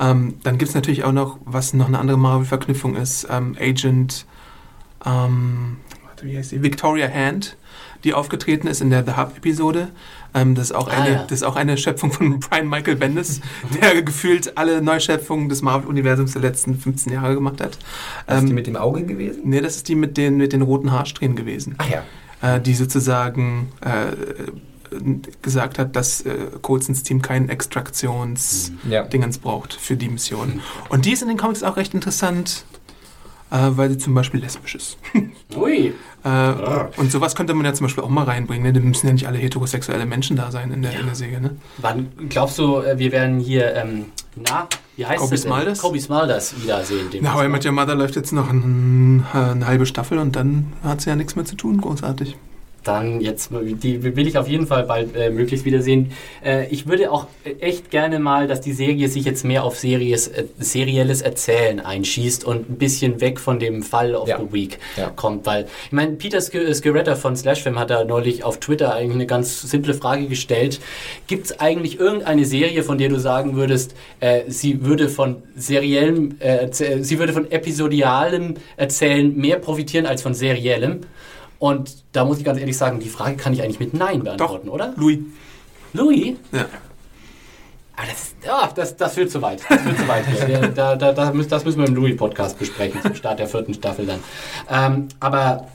Ähm, dann gibt es natürlich auch noch, was noch eine andere Marvel-Verknüpfung ist, ähm, Agent, ähm, wie heißt sie? Victoria Hand, die aufgetreten ist in der The Hub-Episode. Ähm, das, ist auch Ah, eine, ja. das ist auch eine Schöpfung von *laughs* Brian Michael Bendis, der *laughs* gefühlt alle Neuschöpfungen des Marvel-Universums der letzten 15 Jahre gemacht hat. Ist die Ähm, mit dem Auge gewesen? nee, das ist die mit den, mit den roten Haarsträhnen gewesen. Ach ja. äh, die sozusagen äh, gesagt hat, dass äh, Coulsons Team keinen Extraktions-Dingens Ja. braucht für die Mission. Und die ist in den Comics auch recht interessant, äh, weil sie zum Beispiel lesbisch ist. *laughs* Ui. Äh, Und sowas könnte man ja zum Beispiel auch mal reinbringen. Ne? Da müssen ja nicht alle heterosexuelle Menschen da sein in der, in der Serie. Ne? Wann glaubst du, äh, wir werden hier, ähm, na, wie heißt Kobe es denn? Smulders? Kobe Smulders wiedersehen. Na, aber mit Your Mother läuft jetzt noch ein, eine halbe Staffel und dann hat sie ja nichts mehr zu tun, großartig. Dann jetzt, die will ich auf jeden Fall bald äh, möglichst wiedersehen. Äh, ich würde auch echt gerne mal, dass die Serie sich jetzt mehr auf Series, äh, serielles Erzählen einschießt und ein bisschen weg von dem Fall of Ja. the Week Ja. kommt. Weil, ich meine, Peter Sk- Skiretta von Slashfilm hat da neulich auf Twitter eigentlich eine ganz simple Frage gestellt. Gibt es eigentlich irgendeine Serie, von der du sagen würdest, äh, sie würde von seriellem, äh, sie würde von episodialem Erzählen mehr profitieren als von seriellem? Und da muss ich ganz ehrlich sagen, die Frage kann ich eigentlich mit Nein beantworten, oder? Louis. Louis? Ja. Aber das, ist, ah, das, das führt zu weit. Das führt zu weit *laughs* hier. Da, da, das müssen wir im Louis-Podcast besprechen, zum Start der vierten Staffel dann. Ähm, aber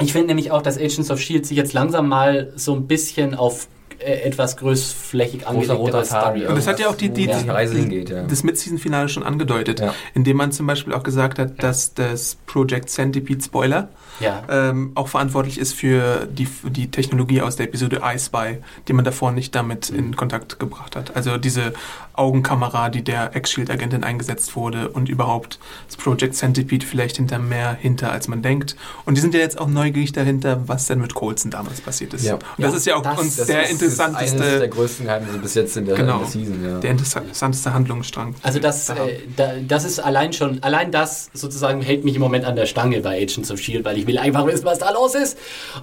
ich finde nämlich auch, dass Agents of S.H.I.E.L.D. sich jetzt langsam mal so ein bisschen auf äh, etwas größflächig angelegtere. Story. Und das hat ja auch die, die, die, die Reise hingeht, ja. das Mid-Season-Finale schon angedeutet, Ja. indem man zum Beispiel auch gesagt hat, dass das Project Centipede Spoiler Ja. ähm, auch verantwortlich ist für die, für die Technologie aus der Episode I Spy, die man davor nicht damit in Kontakt gebracht hat. Also diese Augenkamera, die der Ex-Shield-Agentin eingesetzt wurde und überhaupt das Project Centipede vielleicht hinter mehr hinter, als man denkt. Und die sind ja jetzt auch neugierig dahinter, was denn mit Coulson damals passiert ist. Ja. Und das Ja, ist ja auch das- uns das der ist eines der interessanteste, größten Geheimnisse bis jetzt in der, Genau. in der Season, ja. der interessanteste Handlungsstrang. Also das, Ja. äh, da, das ist allein schon, allein das sozusagen hält mich im Moment an der Stange bei Agents of S.H.I.E.L.D., weil ich will einfach wissen, was da los ist.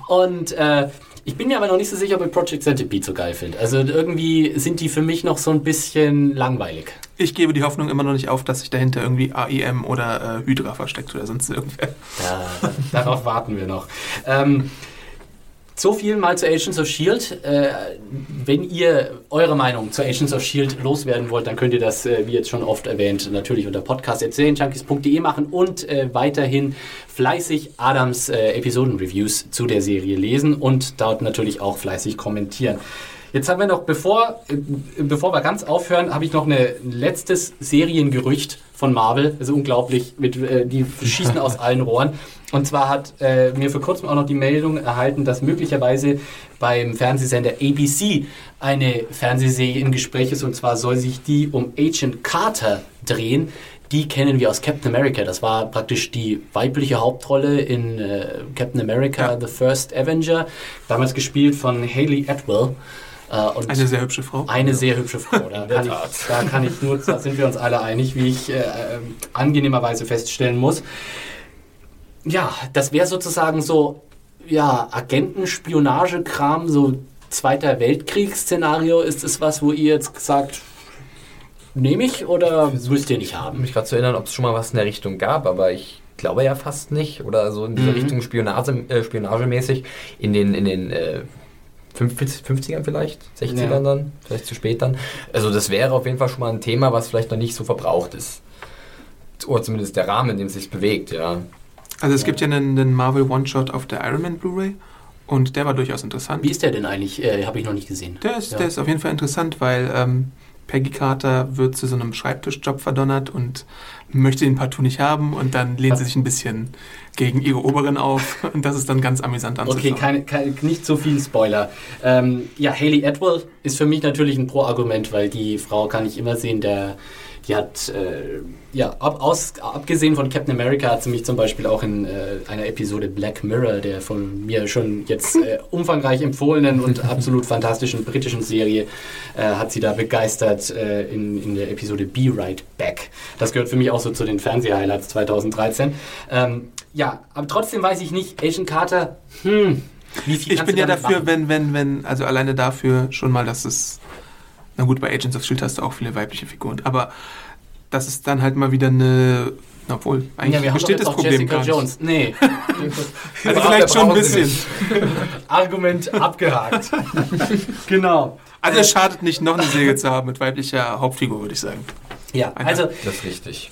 Und äh, ich bin mir aber noch nicht so sicher, ob ich Project Centipede so geil finde. Also irgendwie sind die für mich noch so ein bisschen langweilig. Ich gebe die Hoffnung immer noch nicht auf, dass sich dahinter irgendwie AIM oder äh, Hydra versteckt oder sonst irgendwer. Da, darauf warten wir noch. Ähm, so viel mal zu Agents of S.H.I.E.L.D. Äh, wenn ihr eure Meinung zu Agents of S.H.I.E.L.D. loswerden wollt, dann könnt ihr das, äh, wie jetzt schon oft erwähnt, natürlich unter podcast.serienjunkies.de machen und äh, weiterhin fleißig Adams äh, Episoden-Reviews zu der Serie lesen und dort natürlich auch fleißig kommentieren. Jetzt haben wir noch, bevor, äh, bevor wir ganz aufhören, habe ich noch ein letztes Seriengerücht von Marvel. Das ist unglaublich, mit, äh, die schießen aus allen Rohren. Und zwar hat äh, mir vor kurzem auch noch die Meldung erhalten, dass möglicherweise beim Fernsehsender ABC eine Fernsehserie im Gespräch ist. Und zwar soll sich die um Agent Carter drehen. Die kennen wir aus Captain America. Das war praktisch die weibliche Hauptrolle in äh, Captain America, Ja. The First Avenger. Damals gespielt von Haley Atwell. Äh, und Eine sehr hübsche Frau. eine sehr hübsche Frau. Da, kann ich, da kann ich nur, da sind wir uns alle einig, wie ich äh, äh, angenehmerweise feststellen muss. Ja, das wäre sozusagen so, ja, Agentenspionagekram, so Zweiter Weltkriegsszenario. Ist es was, wo ihr jetzt sagt, nehme ich oder müsst ihr nicht Ich haben? mich gerade zu erinnern, ob es schon mal was in der Richtung gab, aber ich glaube ja fast nicht. Oder so in dieser Mhm. Richtung Spionage, äh, spionagemäßig in den, in den äh, 50, 50ern vielleicht, 60ern Ja. dann, vielleicht zu spät dann. Also das wäre auf jeden Fall schon mal ein Thema, was vielleicht noch nicht so verbraucht ist. Oder zumindest der Rahmen, in dem es sich bewegt, ja. Also es gibt ja einen, einen Marvel One-Shot auf der Iron Man Blu-ray und der war durchaus interessant. Wie ist der denn eigentlich? Äh, Habe ich noch nicht gesehen. Der ist, Ja. der ist auf jeden Fall interessant, weil ähm, Peggy Carter wird zu so einem Schreibtischjob verdonnert und möchte den partout nicht haben und dann lehnt sie sich ein bisschen gegen ihre Oberin auf *laughs* und das ist dann ganz amüsant anzuschauen. Okay, keine, keine, nicht so viel Spoiler. Ähm, ja, Haley Atwell ist für mich natürlich ein Pro-Argument, weil die Frau kann ich immer sehen, der, die hat, äh, ja, ab, aus, abgesehen von Captain America hat sie mich zum Beispiel auch in äh, einer Episode Black Mirror, der von mir schon jetzt *laughs* äh, umfangreich empfohlenen und absolut fantastischen britischen Serie, äh, hat sie da begeistert äh, in, in der Episode Be Right Back. Das gehört für mich auch so zu den Fernseh-Highlights 2013. Ähm, ja, aber trotzdem weiß ich nicht, Agent Carter, hm, wie viel Ich bin ja dafür, machen? wenn, wenn, wenn, also alleine dafür schon mal, dass es, na gut, bei Agents of S.H.I.E.L.D. hast du auch viele weibliche Figuren, aber das ist dann halt mal wieder eine. Obwohl, eigentlich Ja, wir haben besteht jetzt das auch Problem Jessica gar nicht. Jones. Nee. *laughs* Also vielleicht schon ein bisschen. Argument abgehakt. *laughs* genau. Also es schadet nicht, noch eine Serie zu haben mit weiblicher Hauptfigur, würde ich sagen. Ja, also Das ist richtig.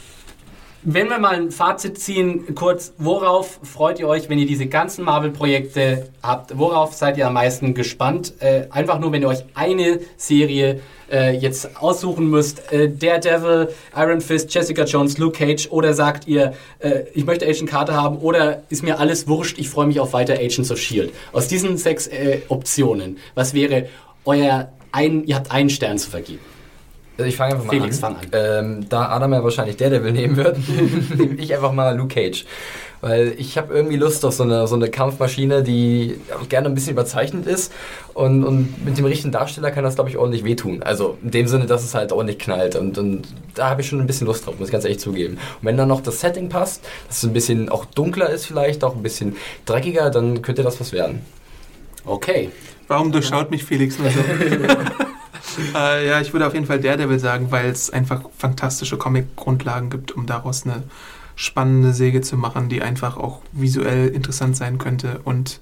Wenn wir mal ein Fazit ziehen, kurz, worauf freut ihr euch, wenn ihr diese ganzen Marvel-Projekte habt? Worauf seid ihr am meisten gespannt? Äh, einfach nur, wenn ihr euch eine Serie äh, jetzt aussuchen müsst, äh, Daredevil, Iron Fist, Jessica Jones, Luke Cage, oder sagt ihr, äh, ich möchte Agent Carter haben, oder ist mir alles wurscht, ich freue mich auf weiter Agents of S.H.I.E.L.D. Aus diesen sechs äh, Optionen, was wäre euer, ein, ihr habt einen Stern zu vergeben? Also ich fange einfach mal Felix, an. fang an. Ähm, da Adam ja wahrscheinlich Daredevil nehmen wird, *laughs* nehme ich einfach mal Luke Cage. Weil ich habe irgendwie Lust auf so eine, so eine Kampfmaschine, die auch gerne ein bisschen überzeichnet ist. Und, und mit dem richtigen Darsteller kann das, glaube ich, ordentlich wehtun. Also in dem Sinne, dass es halt ordentlich knallt. Und, und da habe ich schon ein bisschen Lust drauf, muss ich ganz ehrlich zugeben. Und wenn dann noch das Setting passt, dass es ein bisschen auch dunkler ist vielleicht, auch ein bisschen dreckiger, dann könnte das was werden. Okay. Warum durchschaut mich Felix nur so? *laughs* äh, ja, ich würde auf jeden Fall Daredevil sagen, weil es einfach fantastische Comic-Grundlagen gibt, um daraus eine spannende Säge zu machen, die einfach auch visuell interessant sein könnte und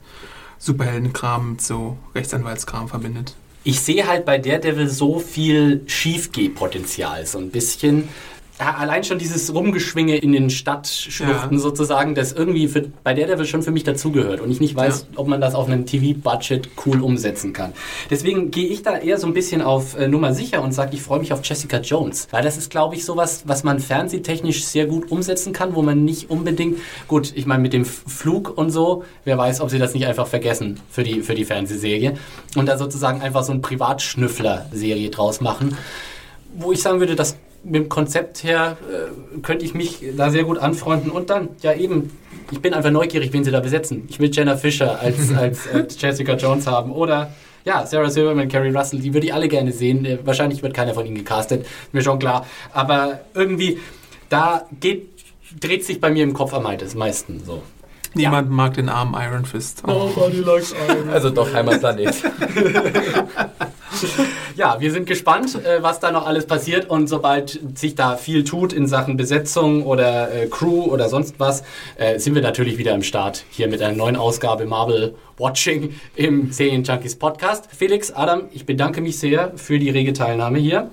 Superheldenkram mit so Rechtsanwaltskram verbindet. Ich sehe halt bei Daredevil so viel Schiefgehpotenzial, so ein bisschen. Ja, allein schon dieses Rumgeschwinge in den Stadtschluchten Ja. sozusagen, das irgendwie für, bei Daredevil schon für mich dazugehört und ich nicht weiß, ob man das auf einem TV-Budget cool umsetzen kann. Deswegen gehe ich da eher so ein bisschen auf äh, Nummer sicher und sage, ich freue mich auf Jessica Jones, weil das ist, glaube ich, sowas, was man fernsehtechnisch sehr gut umsetzen kann, wo man nicht unbedingt, gut, ich meine mit dem Flug und so, wer weiß, ob sie das nicht einfach vergessen für die, für die Fernsehserie und da sozusagen einfach so ein Privatschnüffler-Serie draus machen, wo ich sagen würde, das mit dem Konzept her äh, könnte ich mich da sehr gut anfreunden und dann, ja eben, ich bin einfach neugierig, wen sie da besetzen. Ich will Jenna Fischer als, *laughs* als, als Jessica Jones haben oder ja, Sarah Silverman, Carrie Russell, die würde ich alle gerne sehen. Äh, Wahrscheinlich wird keiner von ihnen gecastet, mir schon klar. Aber irgendwie, da geht, dreht sich bei mir im Kopf am meisten so. Niemand mag den armen Iron Fist. Oh. Also doch Heimatplanet. *laughs* Ja, wir sind gespannt, äh, was da noch alles passiert und sobald sich da viel tut in Sachen Besetzung oder äh, Crew oder sonst was, äh, sind wir natürlich wieder im Start hier mit einer neuen Ausgabe Marvel Watching im Serien Junkies Podcast. Felix, Adam, ich bedanke mich sehr für die rege Teilnahme hier.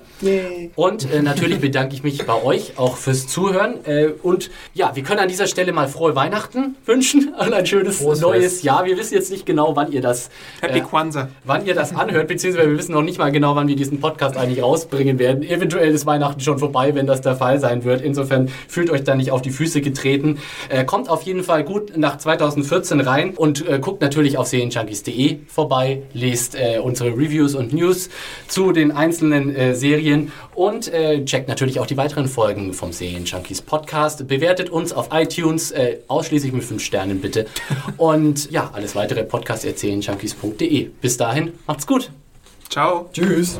Und äh, natürlich bedanke ich mich bei euch auch fürs Zuhören. Äh, und ja, wir können an dieser Stelle mal frohe Weihnachten wünschen und *laughs* ein schönes Frohes neues Fest. Jahr. Wir wissen jetzt nicht genau, wann ihr das Happy äh, Kwanzaa. wann ihr das anhört, beziehungsweise wir wissen noch nicht mal genau, wann wir diesen Podcast eigentlich rausbringen werden. Eventuell ist Weihnachten schon vorbei, wenn das der Fall sein wird. Insofern fühlt euch da nicht auf die Füße getreten. Äh, kommt auf jeden Fall gut nach 2014 rein und äh, guckt natürlich auf serienjunkies.de vorbei, lest äh, unsere Reviews und News zu den einzelnen äh, Serien und äh, checkt natürlich auch die weiteren Folgen vom Serienjunkies Podcast. Bewertet uns auf iTunes äh, ausschließlich mit 5 Sternen bitte. *laughs* Und ja, alles weitere Podcast serienjunkies.de. Bis dahin, macht's gut. Ciao. Tschüss.